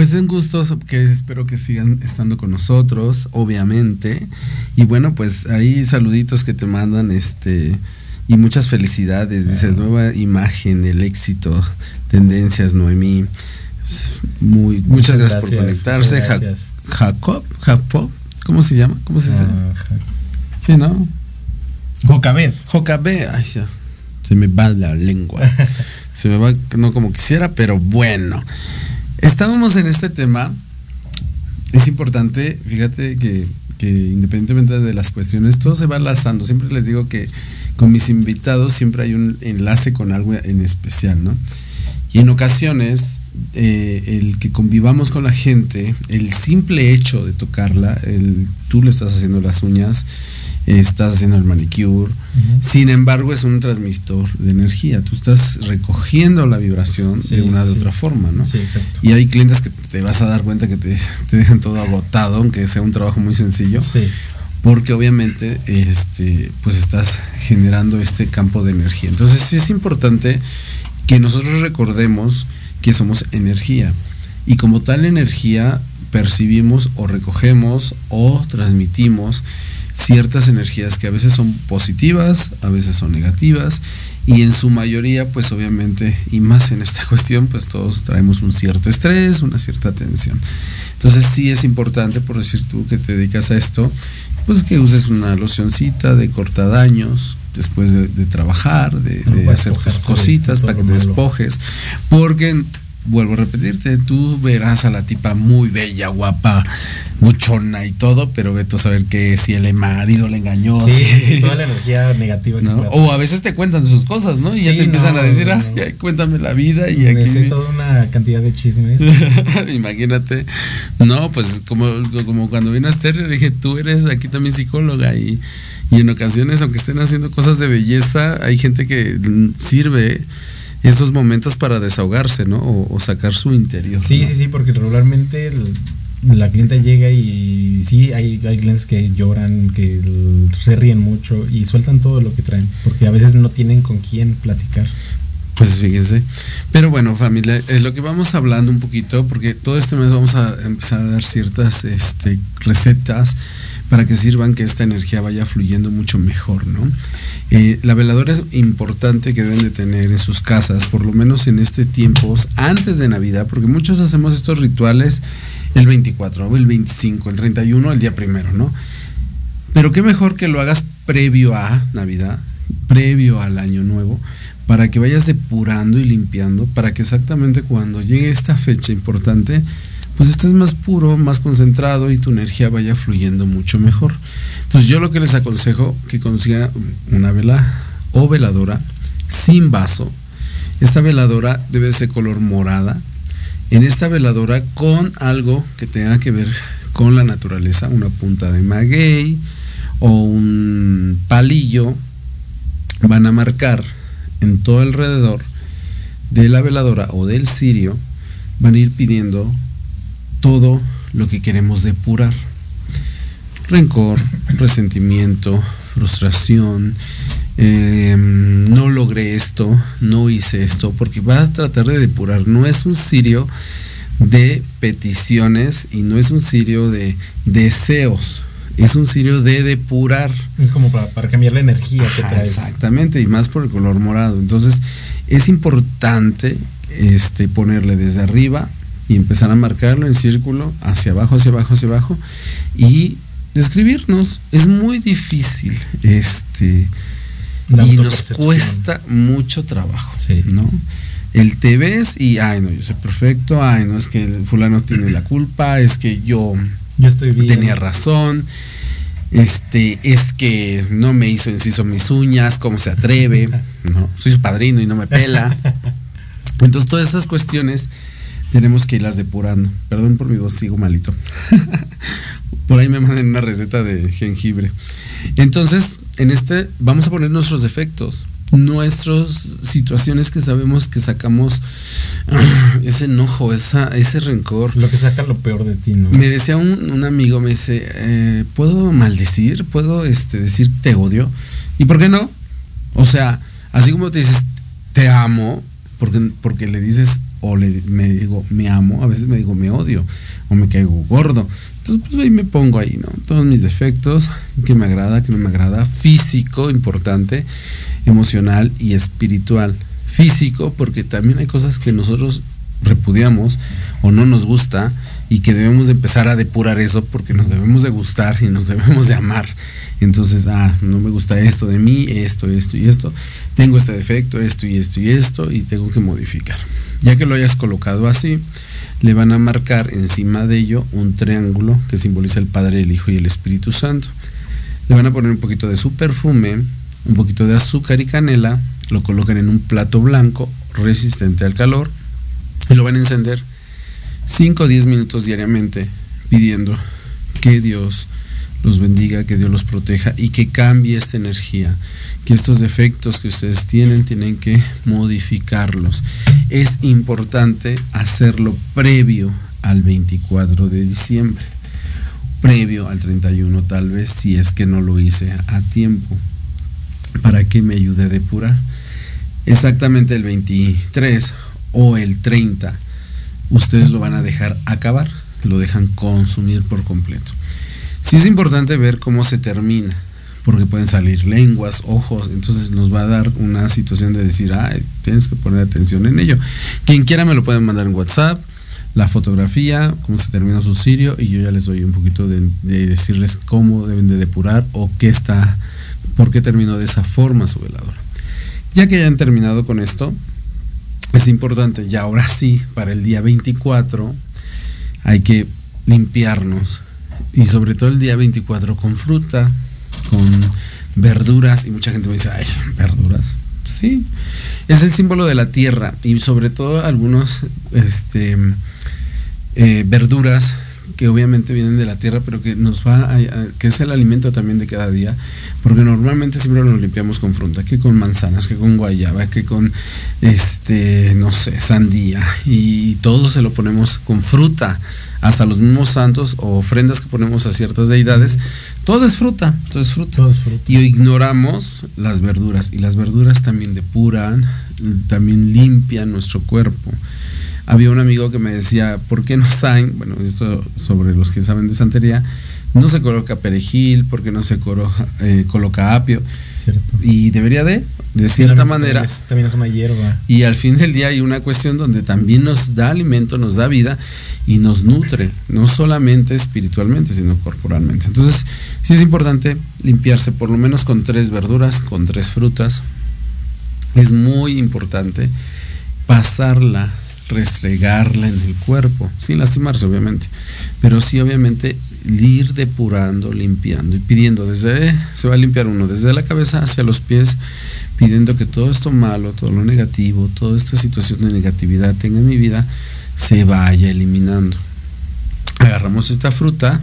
S2: Pues un gusto que espero que sigan estando con nosotros, obviamente. Y bueno, pues ahí saluditos que te mandan, este, y muchas felicidades. Dice, nueva imagen, el éxito, tendencias, Noemí. Pues, muy, muchas,
S3: Muchas
S2: gracias, por conectarse. Ja-
S3: gracias.
S2: Jacob, Jacob, ¿cómo se llama? ¿Cómo se dice?
S3: Ah,
S2: Sí, ¿no?
S3: Jocabed.
S2: Jocabe, ay, ya, se me va la lengua. se me va, no como quisiera, pero bueno. Estábamos en este tema. Es importante, fíjate que, que independientemente de las cuestiones, todo se va lazando. Siempre les digo que con mis invitados siempre hay un enlace con algo en especial, ¿no? Y en ocasiones, eh, el que convivamos con la gente, el simple hecho de tocarla, el, tú le estás haciendo las uñas, estás haciendo el manicure, sin embargo es un transmisor de energía, tú estás recogiendo la vibración
S3: Sí,
S2: de una
S3: sí,
S2: de otra forma, ¿no?
S3: Sí, exacto.
S2: Y hay clientes que te vas a dar cuenta que te, te dejan todo agotado, aunque sea un trabajo muy sencillo
S3: Sí.
S2: porque obviamente este pues estás generando este campo de energía. Entonces sí es importante que nosotros recordemos que somos energía y como tal energía percibimos o recogemos o transmitimos ciertas energías que a veces son positivas, a veces son negativas y en su mayoría pues obviamente y más en esta cuestión pues todos traemos un cierto estrés, una cierta tensión. Entonces sí es importante por decir tú que te dedicas a esto pues que uses una locioncita de cortadaños después de, de trabajar, de, hacer tus cositas, para que te
S3: malo.
S2: despojes, porque vuelvo a repetirte, tú verás a la tipa muy bella, guapa, muchona y todo, pero ve tú a saber que si el marido le engañó,
S3: Sí,
S2: si-
S3: sí, sí, toda la energía negativa
S2: O a veces te cuentan sus cosas, ¿no? Y ya te empiezan
S3: no,
S2: a decir,
S3: no,
S2: "Ay, cuéntame la vida y
S3: Me
S2: aquí
S3: sé toda una cantidad de chismes.
S2: Imagínate. No, pues como, como cuando vino Esther, le dije, tú eres aquí también psicóloga y, y en ocasiones, aunque estén haciendo cosas de belleza, hay gente que sirve esos momentos para desahogarse, ¿no? O, o sacar su interior.
S3: Sí,
S2: ¿no?
S3: sí, sí, porque regularmente el- la clienta llega y sí, hay, hay clientes que lloran, que el- se ríen mucho y sueltan todo lo que traen, porque a veces no tienen con quién platicar.
S2: Pues fíjense. Pero bueno, familia, es lo que vamos hablando un poquito, porque todo este mes vamos a empezar a dar ciertas este, recetas para que sirvan que esta energía vaya fluyendo mucho mejor, ¿no? Eh, la veladora es importante que deben de tener en sus casas, por lo menos en este tiempo, antes de Navidad, porque muchos hacemos estos rituales el 24, o el 25, el 31, el día primero, ¿no? Pero qué mejor que lo hagas previo a Navidad, previo al Año Nuevo, para que vayas depurando y limpiando, para que exactamente cuando llegue esta fecha importante, pues estés más puro, más concentrado y tu energía vaya fluyendo mucho mejor. Entonces yo lo que les aconsejo que consiga una vela o veladora sin vaso. Esta veladora debe ser color morada. En esta veladora con algo que tenga que ver con la naturaleza, una punta de maguey o un palillo, van a marcar en todo alrededor de la veladora o del cirio, van a ir pidiendo todo lo que queremos depurar. Rencor, resentimiento, frustración, eh, no logré esto, no hice esto, porque va a tratar de depurar. No es un cirio de peticiones y no es un cirio de deseos, es un cirio de depurar.
S3: Es como para, para cambiar la energía que traes.
S2: Exactamente, y más por el color morado. Entonces, es importante este, ponerle desde arriba y empezar a marcarlo en círculo, hacia abajo, hacia abajo, hacia abajo, y describirnos. Es muy difícil este, y nos cuesta mucho trabajo, ¿no? El te ves y, ay, no, yo soy perfecto, ay, no, es que el fulano tiene la culpa, es que yo,
S3: yo estoy bien.
S2: tenía razón, este, es que no me hizo inciso mis uñas, cómo se atreve, ¿no? Soy su padrino y no me pela. Entonces, todas esas cuestiones tenemos que irlas depurando. Perdón por mi voz, sigo malito. por ahí me mandan una receta de jengibre. Entonces, en este vamos a poner nuestros defectos, nuestras situaciones que sabemos que sacamos ese enojo, esa, ese rencor.
S3: Lo que saca lo peor de ti, ¿no?
S2: Me decía un, amigo, me dice, eh, ¿puedo maldecir? ¿Puedo este, decir te odio? ¿Y por qué no? O sea, así como te dices, te amo, porque, porque le dices, o le, me digo, me amo, a veces me digo, me odio, o me caigo gordo. Entonces, pues ahí me pongo ahí, ¿no? Todos mis defectos, que me agrada, que no me agrada, físico, importante, emocional y espiritual. Físico, porque también hay cosas que nosotros repudiamos o no nos gusta y que debemos de empezar a depurar eso porque nos debemos de gustar y nos debemos de amar. Entonces, ah, no me gusta esto de mí, esto, esto y esto. Tengo este defecto, esto y esto y esto y tengo que modificar. Ya que lo hayas colocado así, le van a marcar encima de ello un triángulo que simboliza el Padre, el Hijo y el Espíritu Santo. Le van a poner un poquito de su perfume, un poquito de azúcar y canela, lo colocan en un plato blanco resistente al calor y lo van a encender 5 o 10 minutos diariamente pidiendo que Dios los bendiga, que Dios los proteja y que cambie esta energía, que estos defectos que ustedes tienen tienen que modificarlos. Es importante hacerlo previo al 24 de diciembre, previo al 31 tal vez, si es que no lo hice a tiempo, para que me ayude a depurar. Exactamente el 23 o el 30, ustedes lo van a dejar acabar, lo dejan consumir por completo. Sí es importante ver cómo se termina, porque pueden salir lenguas, ojos, entonces nos va a dar una situación de decir, ay, tienes que poner atención en ello. Quien quiera me lo pueden mandar en WhatsApp, la fotografía, cómo se termina su cirio, y yo ya les doy un poquito de, decirles cómo deben de depurar o qué está, por qué terminó de esa forma su veladora. Ya que hayan terminado con esto, es importante, ya ahora sí, para el día 24, hay que limpiarnos y sobre todo el día 24 con fruta, con verduras y mucha gente me dice, ay, verduras. Sí, es el símbolo de la tierra y sobre todo algunos este, eh, verduras que obviamente vienen de la tierra, pero que nos va a, que es el alimento también de cada día, porque normalmente siempre nos limpiamos con fruta, que con manzanas, que con guayaba, que con este, no sé, sandía, y todo se lo ponemos con fruta hasta los mismos santos o ofrendas que ponemos a ciertas deidades, todo es fruta, todo es fruta. Y ignoramos las verduras y las verduras también depuran, también limpian nuestro cuerpo. Había un amigo que me decía, ¿por qué no saben? Bueno, esto sobre los que saben de santería, no se coloca perejil, porque no se coloca, eh, coloca apio. Y debería de, de cierta manera.
S3: También es, una hierba.
S2: Y al fin del día hay una cuestión donde también nos da alimento, nos da vida y nos nutre, no solamente espiritualmente, sino corporalmente. Entonces, sí es importante limpiarse por lo menos con tres verduras, con tres frutas. Es muy importante pasarla, restregarla en el cuerpo, sin lastimarse obviamente, pero sí obviamente ir depurando, limpiando y pidiendo desde, se va a limpiar uno desde la cabeza hacia los pies, pidiendo que todo esto malo, todo lo negativo, toda esta situación de negatividad tenga en mi vida, se vaya eliminando. Agarramos esta fruta,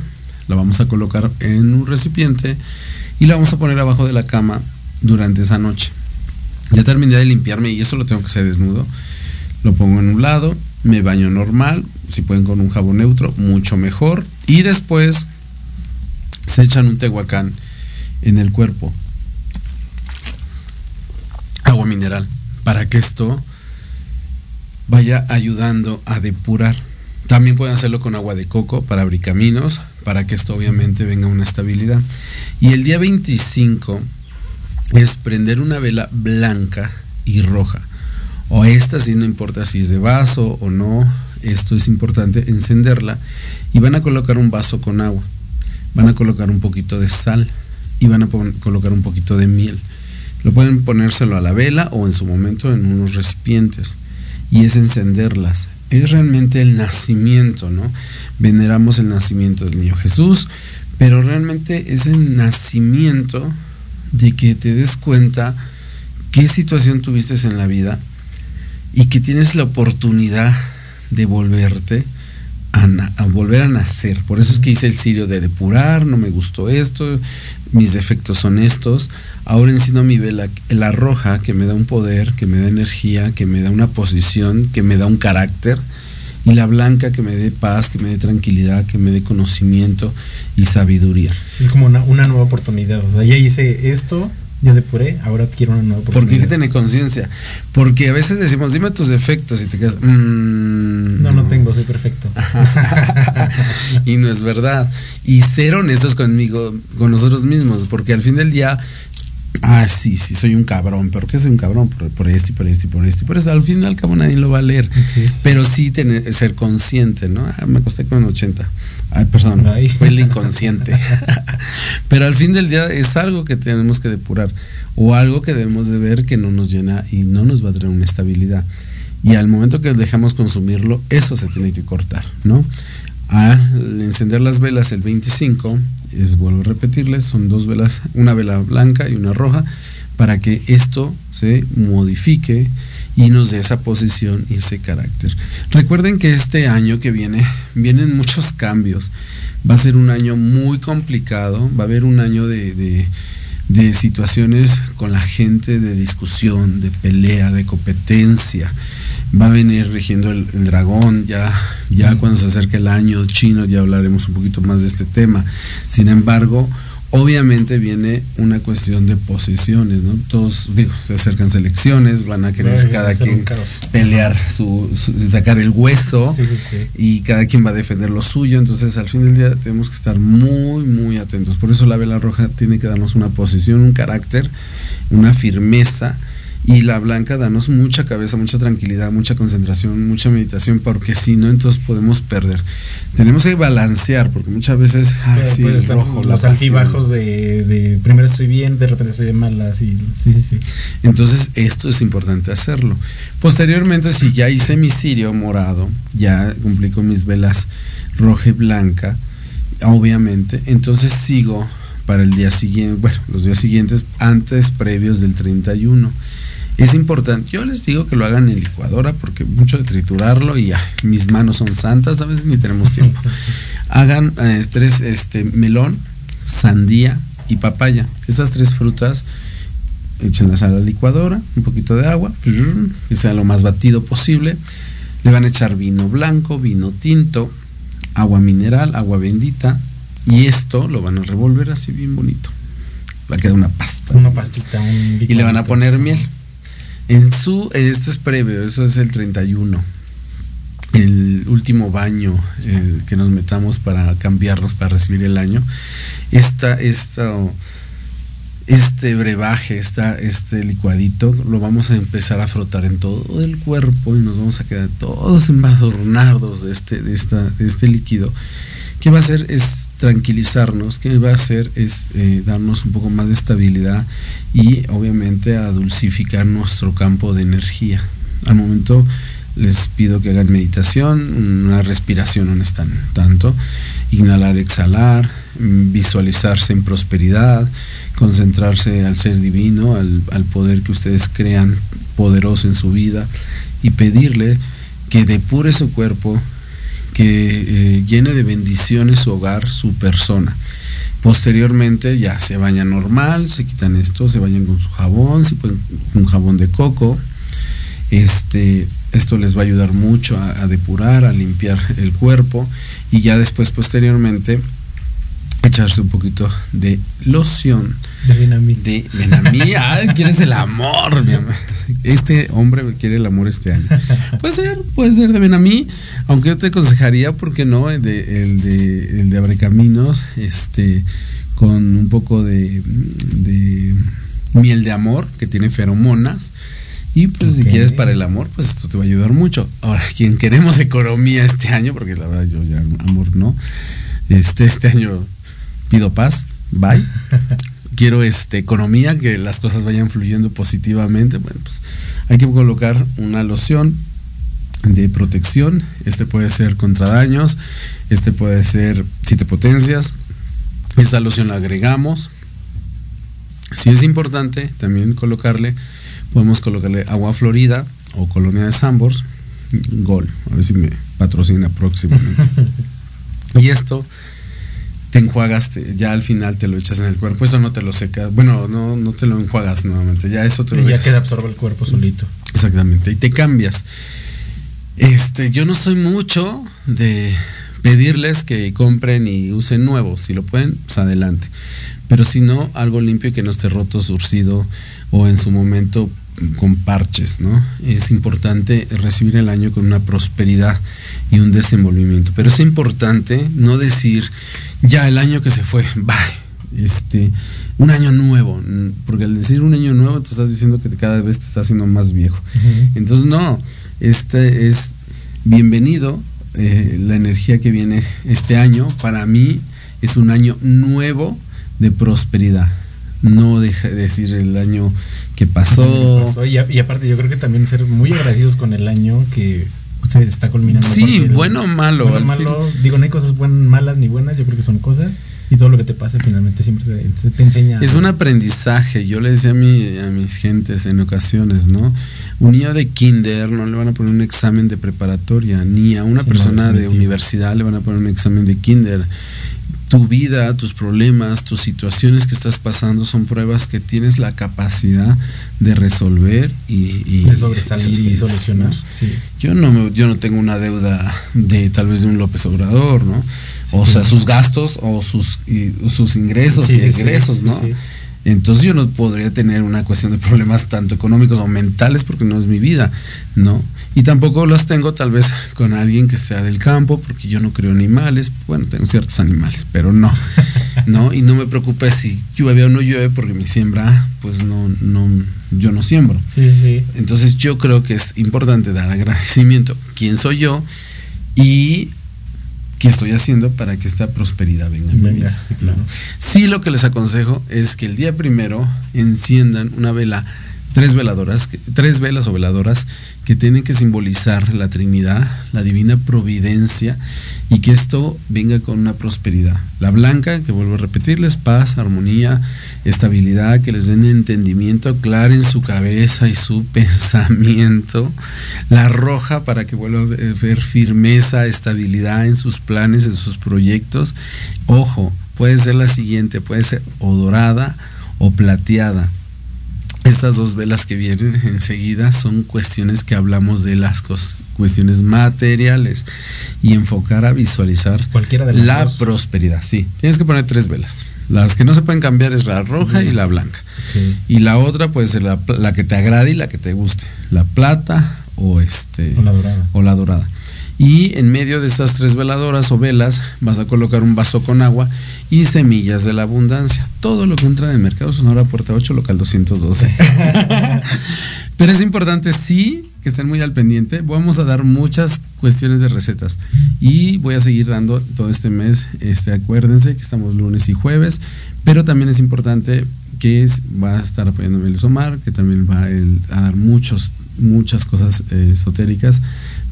S2: la vamos a colocar en un recipiente y la vamos a poner abajo de la cama durante esa noche. Ya terminé de limpiarme y eso lo tengo que hacer desnudo. Lo pongo en un lado, me baño normal, si pueden con un jabón neutro, mucho mejor. Y después se echan un tehuacán en el cuerpo. Agua mineral, para que esto vaya ayudando a depurar. También pueden hacerlo con agua de coco para abrir caminos, para que esto obviamente venga una estabilidad. Y el día 25 es prender una vela blanca y roja. O esta, si no importa si es de vaso o no, esto es importante, encenderla y van a colocar un vaso con agua, van a colocar un poquito de sal y van a colocar un poquito de miel. Lo pueden ponérselo a la vela o en su momento en unos recipientes y es encenderlas. Es realmente el nacimiento, ¿no? Veneramos el nacimiento del niño Jesús, pero realmente es el nacimiento de que te des cuenta qué situación tuviste en la vida y que tienes la oportunidad de volverte a, volver a nacer. Por eso es que hice el sirio de depurar, no me gustó esto, mis defectos son estos. Ahora enciendo mi vela, la roja, que me da un poder, que me da energía, que me da una posición, que me da un carácter. Y la blanca que me dé paz, que me dé tranquilidad, que me dé conocimiento y sabiduría.
S3: Es como una, una nueva oportunidad. O sea, ya hice esto, ya depuré, ahora quiero una nueva
S2: oportunidad. ¿Por qué tener conciencia? Porque a veces decimos, dime tus defectos y te quedas,
S3: mmm, no, no, tengo, soy perfecto.
S2: y no es verdad. Y ser honestos conmigo, con nosotros mismos, porque al fin del día, ah, sí, sí, soy un cabrón, pero ¿qué soy un cabrón? Por, esto y por esto y por esto. Y por eso al fin y al cabo nadie lo va a leer. Pero sí tener, ser consciente, ¿no? Ah, me acosté con 80 Ay, perdón, fue el inconsciente. Pero al fin del día es algo que tenemos que depurar o algo que debemos de ver que no nos llena y no nos va a traer una estabilidad. Y al momento que dejamos consumirlo, eso se tiene que cortar, ¿no? Al encender las velas el 25, es, vuelvo a repetirles, son dos velas, una vela blanca y una roja, para que esto se modifique y nos dé esa posición y ese carácter. Recuerden que este año que viene vienen muchos cambios. Va a ser un año muy complicado, va a haber un año de, situaciones con la gente, de discusión, de pelea, de competencia. Va a venir rigiendo el, el dragón, ya, ya cuando se acerque el año chino ya hablaremos un poquito más de este tema. Sin embargo, Obviamente viene una cuestión de posiciones, ¿no? Todos, digo, se acercan selecciones, van a querer cada quien pelear, su, sacar el hueso y cada quien va a defender lo suyo. Entonces, al fin del día tenemos que estar muy, muy atentos. Por eso la vela roja tiene que darnos una posición, un carácter, una firmeza y la blanca danos mucha cabeza, mucha tranquilidad, mucha concentración, mucha meditación, porque si no, entonces podemos perder. Tenemos que balancear, porque muchas veces,
S3: ah, sí, el rojo, los altibajos de, de, primero estoy bien, de repente estoy de malas, y, sí, sí, sí.
S2: Entonces, esto es importante hacerlo. Posteriormente, si ya hice mi cirio morado, ya cumplí con mis velas roja y blanca, obviamente, entonces sigo para el día siguiente, bueno, los días siguientes, antes previos del 31 es importante. Yo les digo que lo hagan en licuadora porque mucho de triturarlo y mis manos son santas, a veces ni tenemos tiempo. Hagan eh, tres, este, melón, sandía y papaya. Estas tres frutas, échenlas a la licuadora, un poquito de agua, que sea lo más batido posible. Le van a echar vino blanco, vino tinto, agua mineral, agua bendita. Y esto lo van a revolver así bien bonito. Va a quedar una pasta.
S3: Una pastita, un
S2: Y le van a poner miel. En su, esto es previo, eso es el 31. El último baño que nos metamos para cambiarnos, para recibir el año. Esta, esta, este brebaje, esta, este licuadito, lo vamos a empezar a frotar en todo el cuerpo y nos vamos a quedar todos embadurnados de este, de esta, de este líquido. ¿Qué va a hacer? Es tranquilizarnos, ¿qué va a hacer? Es eh, darnos un poco más de estabilidad y obviamente a dulcificar nuestro campo de energía. Al momento les pido que hagan meditación, una respiración no es tan, tanto, inhalar, exhalar, visualizarse en prosperidad, concentrarse al ser divino, al, al poder que ustedes crean poderoso en su vida y pedirle que depure su cuerpo, que eh, llene de bendiciones su hogar, su persona. Posteriormente ya se bañan normal, se quitan esto, se bañan con su jabón, si pueden un jabón de coco. Este, esto les va a ayudar mucho a, depurar, a limpiar el cuerpo y ya después posteriormente echarse un poquito de loción.
S3: De Benamí.
S2: De Benamí. Ay, quieres el amor, mi amor. Este hombre quiere el amor este año. Puede ser, puede ser de Benamí. Aunque yo te aconsejaría, ¿por qué no? El de, el de, el de Abrecaminos, este, con un poco de, de miel de amor, que tiene feromonas. Y pues si quieres para el amor, pues esto te va a ayudar mucho. Ahora, quien queremos economía este año, porque la verdad yo ya amor no, este, este año pido paz, bye. quiero este, economía, que las cosas vayan fluyendo positivamente, bueno, pues hay que colocar una loción de protección. Este puede ser contra daños, este puede ser siete potencias. Esta loción la agregamos. Si es importante también colocarle, podemos colocarle agua florida o colonia de Sambors, Gol, a ver si me patrocina próximamente. y esto te enjuagas, ya al final te lo echas en el cuerpo, eso no te lo secas, bueno, no, no te lo enjuagas nuevamente, ya eso te lo
S3: y ya queda absorbe el cuerpo solito.
S2: Exactamente, y te cambias. Este, yo no soy mucho de pedirles que compren y usen nuevo, si lo pueden, pues adelante. Pero si no, algo limpio y que no esté roto, surcido o en su momento con parches, ¿no? Es importante recibir el año con una prosperidad y un desenvolvimiento. Pero es importante no decir, ya el año que se fue, bye, este, un año nuevo, porque al decir un año nuevo te estás diciendo que cada vez te estás haciendo más viejo. Entonces, no, este es bienvenido eh, la energía que viene este año. Para mí es un año nuevo de prosperidad. No deja de decir el año que pasó.
S3: Y, aparte yo creo que también ser muy agradecidos con el año que se está culminando.
S2: Sí, bueno o malo.
S3: Bueno, malo digo, no hay cosas buenas, malas ni buenas, yo creo que son cosas y todo lo que te pasa finalmente siempre te enseña.
S2: Es un aprendizaje, yo le decía a, mi, a mis gentes en ocasiones, ¿no? Un niño de kinder no le van a poner un examen de preparatoria, ni a una persona de universidad le van a poner un examen de kinder. Tu vida, tus problemas, tus situaciones que estás pasando son pruebas que tienes la capacidad de resolver y,
S3: de sobresalir y, solucionar.
S2: Yo no yo no tengo una deuda de tal vez de un López Obrador, ¿no? o sea, sus gastos o sus, sus ingresos y egresos, ¿no? Entonces yo no podría tener una cuestión de problemas tanto económicos o mentales porque no es mi vida, ¿no? Y tampoco los tengo tal vez con alguien que sea del campo porque yo no creo animales, bueno, tengo ciertos animales, pero no, ¿no? Y no me preocupa si llueve o no llueve porque mi siembra, pues no, no, yo no siembro.
S3: Sí, sí.
S2: Entonces yo creo que es importante dar agradecimiento. ¿Quién soy yo? Y ¿Qué estoy haciendo para que esta prosperidad venga?
S3: Venga, sí, claro.
S2: Sí, lo que les aconsejo es que el día primero enciendan una vela, tres veladoras, tres velas o veladoras que tienen que simbolizar la Trinidad, la divina providencia y que esto venga con una prosperidad. La blanca, que vuelvo a repetirles, paz, armonía, estabilidad, que les den entendimiento claro en su cabeza y su pensamiento. La roja, para que vuelva a ver firmeza, estabilidad en sus planes, en sus proyectos. Ojo, puede ser la siguiente, puede ser o dorada o plateada estas dos velas que vienen enseguida son cuestiones que hablamos de las cuestiones materiales y enfocar a visualizar
S3: Cualquiera de
S2: la prosperidad. Sí, tienes que poner tres velas. Las que no se pueden cambiar es la roja y la blanca. Y la otra puede ser la, la, que te agrade y la que te guste. La plata o este
S3: o la dorada.
S2: O la dorada. Y en medio de estas tres veladoras o velas vas a colocar un vaso con agua y semillas de la abundancia. Todo lo que entra en el mercado Sonora Puerta 8, local 212. Pero es importante, sí, que estén muy al pendiente. Vamos a dar muchas cuestiones de recetas y voy a seguir dando todo este mes. Este, acuérdense que estamos lunes y jueves, pero también es importante que va a estar apoyándome el Omar, que también va a, dar muchos, muchas cosas eh, esotéricas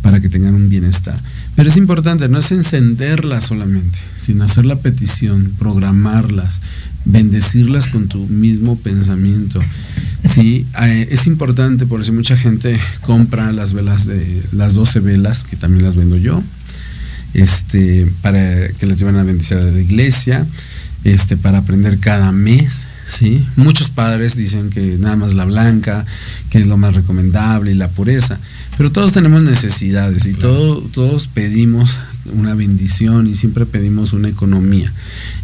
S2: para que tengan un bienestar. Pero es importante, no es encenderlas solamente, sino hacer la petición, programarlas, bendecirlas con tu mismo pensamiento. Sí, eh, es importante, por eso mucha gente compra las velas de las 12 velas, que también las vendo yo, este, para que las lleven a bendecir a la iglesia, este, para aprender cada mes. ¿sí? Muchos padres dicen que nada más la blanca, que es lo más recomendable, y la pureza. Pero todos tenemos necesidades y todos pedimos una bendición y siempre pedimos una economía.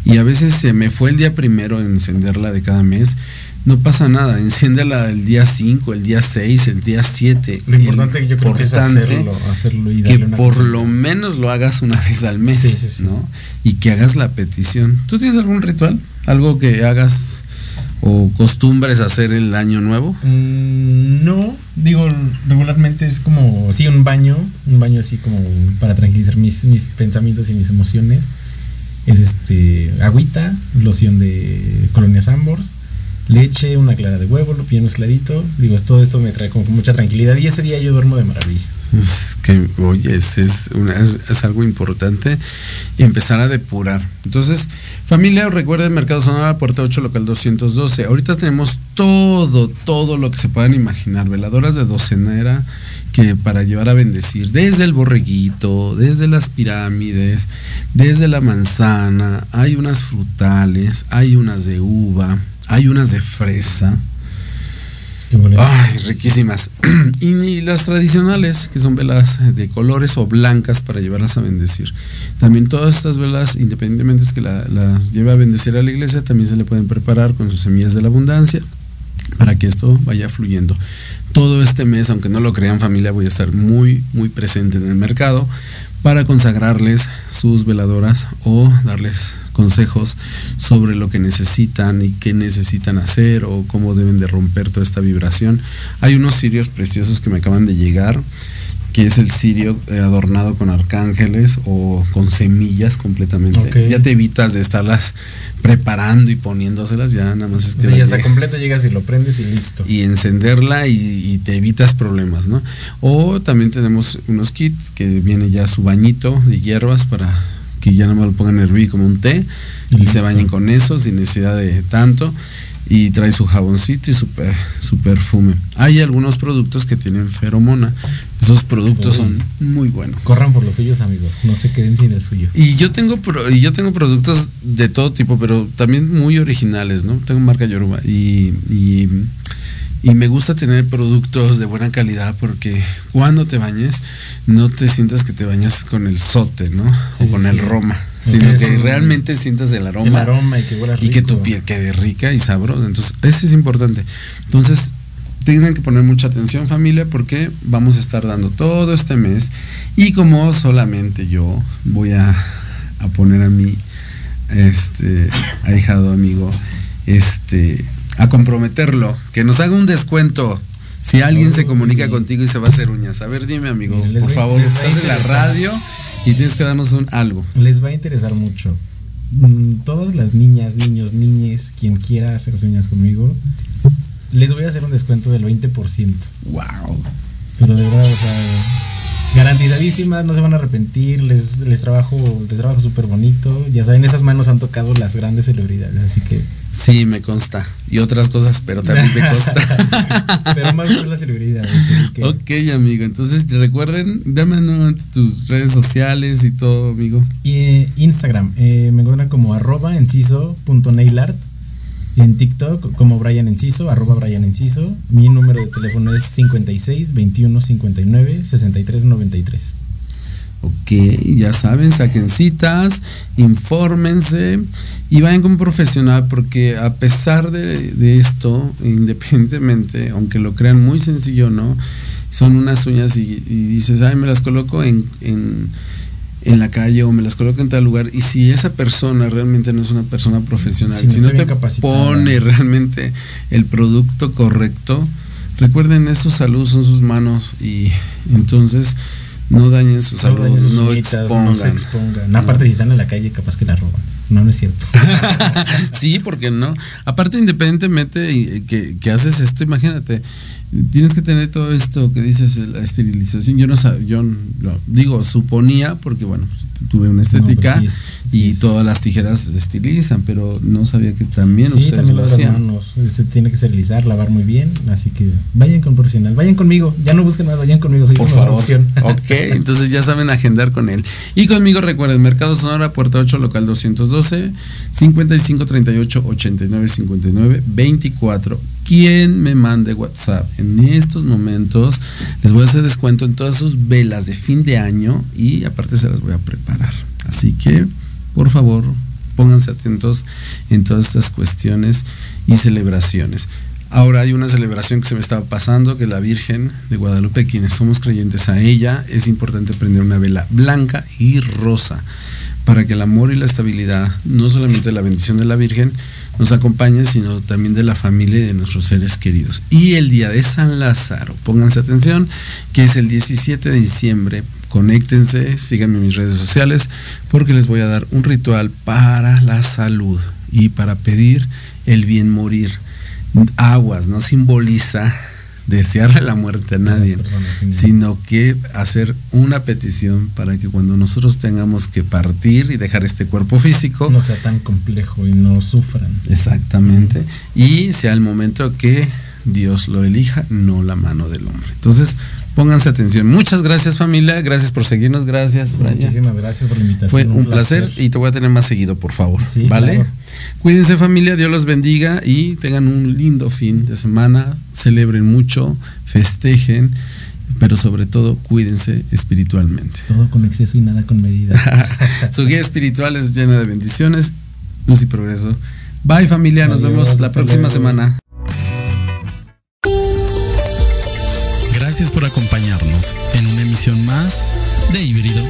S2: Y a veces se me fue el día primero en encenderla de cada mes. No pasa nada, enciéndela el día 5, el día 6, el día 7.
S3: Lo importante yo creo que es hacerlo, y
S2: que por lo menos lo hagas una vez al mes, ¿no? Y que hagas la petición. ¿Tú tienes algún ritual? ¿Algo que hagas o costumbres hacer el año nuevo?
S3: Mm, no, digo, regularmente es como, sí, un baño, un baño así como para tranquilizar mis, pensamientos y mis emociones. es este agüita, loción de colonias Ambors, leche, una clara de huevo, lo bien mezcladito. Digo, todo esto me trae como mucha tranquilidad y ese día yo duermo de maravilla.
S2: Es que, oye, es, algo importante y empezar a depurar. Entonces, familia, recuerden Mercado Sonora, Puerta 8, local 212. Ahorita tenemos todo, todo lo que se puedan imaginar. Veladoras de docenera que para llevar a bendecir, desde el borreguito, desde las pirámides, desde la manzana, hay unas frutales, hay unas de uva, hay unas de fresa. Ay, riquísimas. y las tradicionales, que son velas de colores o blancas para llevarlas a bendecir. También todas estas velas, independientemente de que la, las lleve a bendecir a la iglesia, también se le pueden preparar con sus semillas de la abundancia para que esto vaya fluyendo todo este mes, aunque no lo crean familia, voy a estar muy, muy presente en el mercado para consagrarles sus veladoras o darles consejos sobre lo que necesitan y qué necesitan hacer o cómo deben de romper toda esta vibración. Hay unos cirios preciosos que me acaban de llegar que es el cirio eh, adornado con arcángeles o con semillas completamente. Ya te evitas de estarlas preparando y poniéndoselas, ya nada más es que la
S3: ya está completo, llegas y lo prendes y listo.
S2: y encenderla y, y te evitas problemas, ¿no? O también tenemos unos kits que viene ya su bañito de hierbas para que ya no me lo pongan a hervir como un té y
S3: Listo.
S2: se bañen con eso sin necesidad de tanto y trae su jaboncito y su, su perfume. Hay algunos productos que tienen feromona. Esos productos son muy buenos.
S3: Corran por los suyos, amigos. No se queden sin el suyo.
S2: Y yo tengo pro- y yo tengo productos de todo tipo, pero también muy originales, ¿no? Tengo marca Yoruba y, y, y me gusta tener productos de buena calidad porque cuando te bañes no te sientas que te bañas con el sote, ¿no?
S3: Sí,
S2: o con
S3: sí,
S2: el. Roma, sino que realmente sientas el aroma.
S3: El aroma y que
S2: Y que tu piel quede rica y sabrosa. Entonces, eso es importante. Entonces, tienen que poner mucha atención familia porque vamos a estar dando todo este mes. Y como solamente yo voy a, a poner a mi este ahijado amigo este a comprometerlo que nos haga un descuento. Si alguien se comunica contigo y se va a hacer uñas. A ver dime amigo
S3: Mira,
S2: por favor estás en la radio y tienes que darnos un algo.
S3: Les va a interesar mucho. Mm, Todas las niñas, niños, niñes, quien quiera hacerse uñas conmigo, les voy a hacer un descuento del 20%.
S2: wow
S3: Pero de verdad, o sea, garantizadísimas, no se van a arrepentir, les, les trabajo, les trabajo súper bonito. Ya saben, esas manos han tocado las grandes celebridades, así que.
S2: sí me consta y otras cosas pero también me consta
S3: Pero más por las celebridades. que-
S2: Ok, amigo. Entonces recuerden, dame nuevamente tus redes sociales y todo, amigo.
S3: Y eh, Instagram, eh, me encuentran como arroba enciso.nailart. En TikTok como Brian Enciso, arroba Brian Enciso. Mi número de teléfono es 56 21 59 63 93.
S2: Ok, ya saben, saquen citas, infórmense y vayan con profesional porque a pesar de, esto, independientemente, aunque lo crean muy sencillo, ¿no? Son unas uñas y, dices, ay, me las coloco en, en la calle o me las coloco en tal lugar. Y si esa persona realmente no es una persona profesional, si no te pone realmente el producto correcto, recuerden, es su salud, son sus manos y entonces no dañen su salud,
S3: No dañen sus
S2: no
S3: uñitas,
S2: expongan.
S3: no se expongan. Aparte, si están en la calle, capaz que la roban. No, no es cierto.
S2: sí, porque no. Aparte, independientemente y- que, que haces esto, imagínate, tienes que tener todo esto que dices, la esterilización. Yo no yo no- digo, suponía, porque bueno, tuve una estética
S3: No, pero sí es- sí
S2: y todas las tijeras se esterilizan, pero no sabía que también
S3: sí,
S2: ustedes
S3: también
S2: lo hacían.
S3: manos. Se tiene que esterilizar, lavar muy bien. Así que vayan con profesional. Vayan conmigo. Ya no busquen más, vayan conmigo. Soy
S2: Por favor.
S3: opción.
S2: Ok, entonces ya saben agendar con él. Y conmigo recuerden, Mercado Sonora, Puerta 8, local 212, 55 38 89 59 24. Quien me mande WhatsApp en estos momentos, les voy a hacer descuento en todas sus velas de fin de año y aparte se las voy a preparar. Así que, por favor, pónganse atentos en todas estas cuestiones y celebraciones. Ahora hay una celebración que se me estaba pasando, que la Virgen de Guadalupe, quienes somos creyentes a ella, es importante prender una vela blanca y rosa para que el amor y la estabilidad, no solamente la bendición de la Virgen, nos acompañen, sino también de la familia y de nuestros seres queridos. Y el día de San Lázaro, pónganse atención, que es el 17 de diciembre. Conéctense, síganme en mis redes sociales, porque les voy a dar un ritual para la salud y para pedir el bien morir. Aguas, no simboliza desearle la muerte a nadie, sino que hacer una petición para que cuando nosotros tengamos que partir y dejar este cuerpo físico,
S3: no sea tan complejo y no sufran.
S2: Exactamente. Y sea el momento que Dios lo elija, no la mano del hombre. Entonces, pónganse atención. Muchas gracias familia, gracias por seguirnos, gracias
S3: Muchísimas gracias por la invitación.
S2: Fue un, placer. y te voy a tener más seguido, por favor. ¿Vale? Cuídense familia, Dios los bendiga y tengan un lindo fin de semana, celebren mucho, festejen, pero sobre todo cuídense espiritualmente.
S3: Todo con exceso y nada con medida.
S2: Su guía espiritual es llena de bendiciones, luz y progreso. Bye familia, nos vemos la próxima semana.
S4: Gracias por acompañarnos en una emisión más de Híbrido.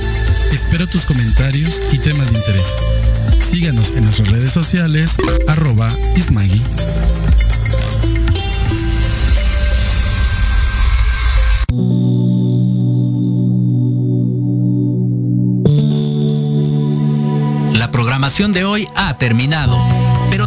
S4: Espero tus comentarios y temas de interés. Síganos en nuestras redes sociales, arroba Ismagui.
S7: La programación de hoy ha terminado,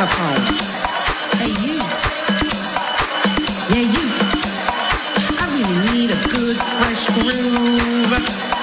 S8: Saxophone. Hey you. Yeah you. I really need a good fresh groove.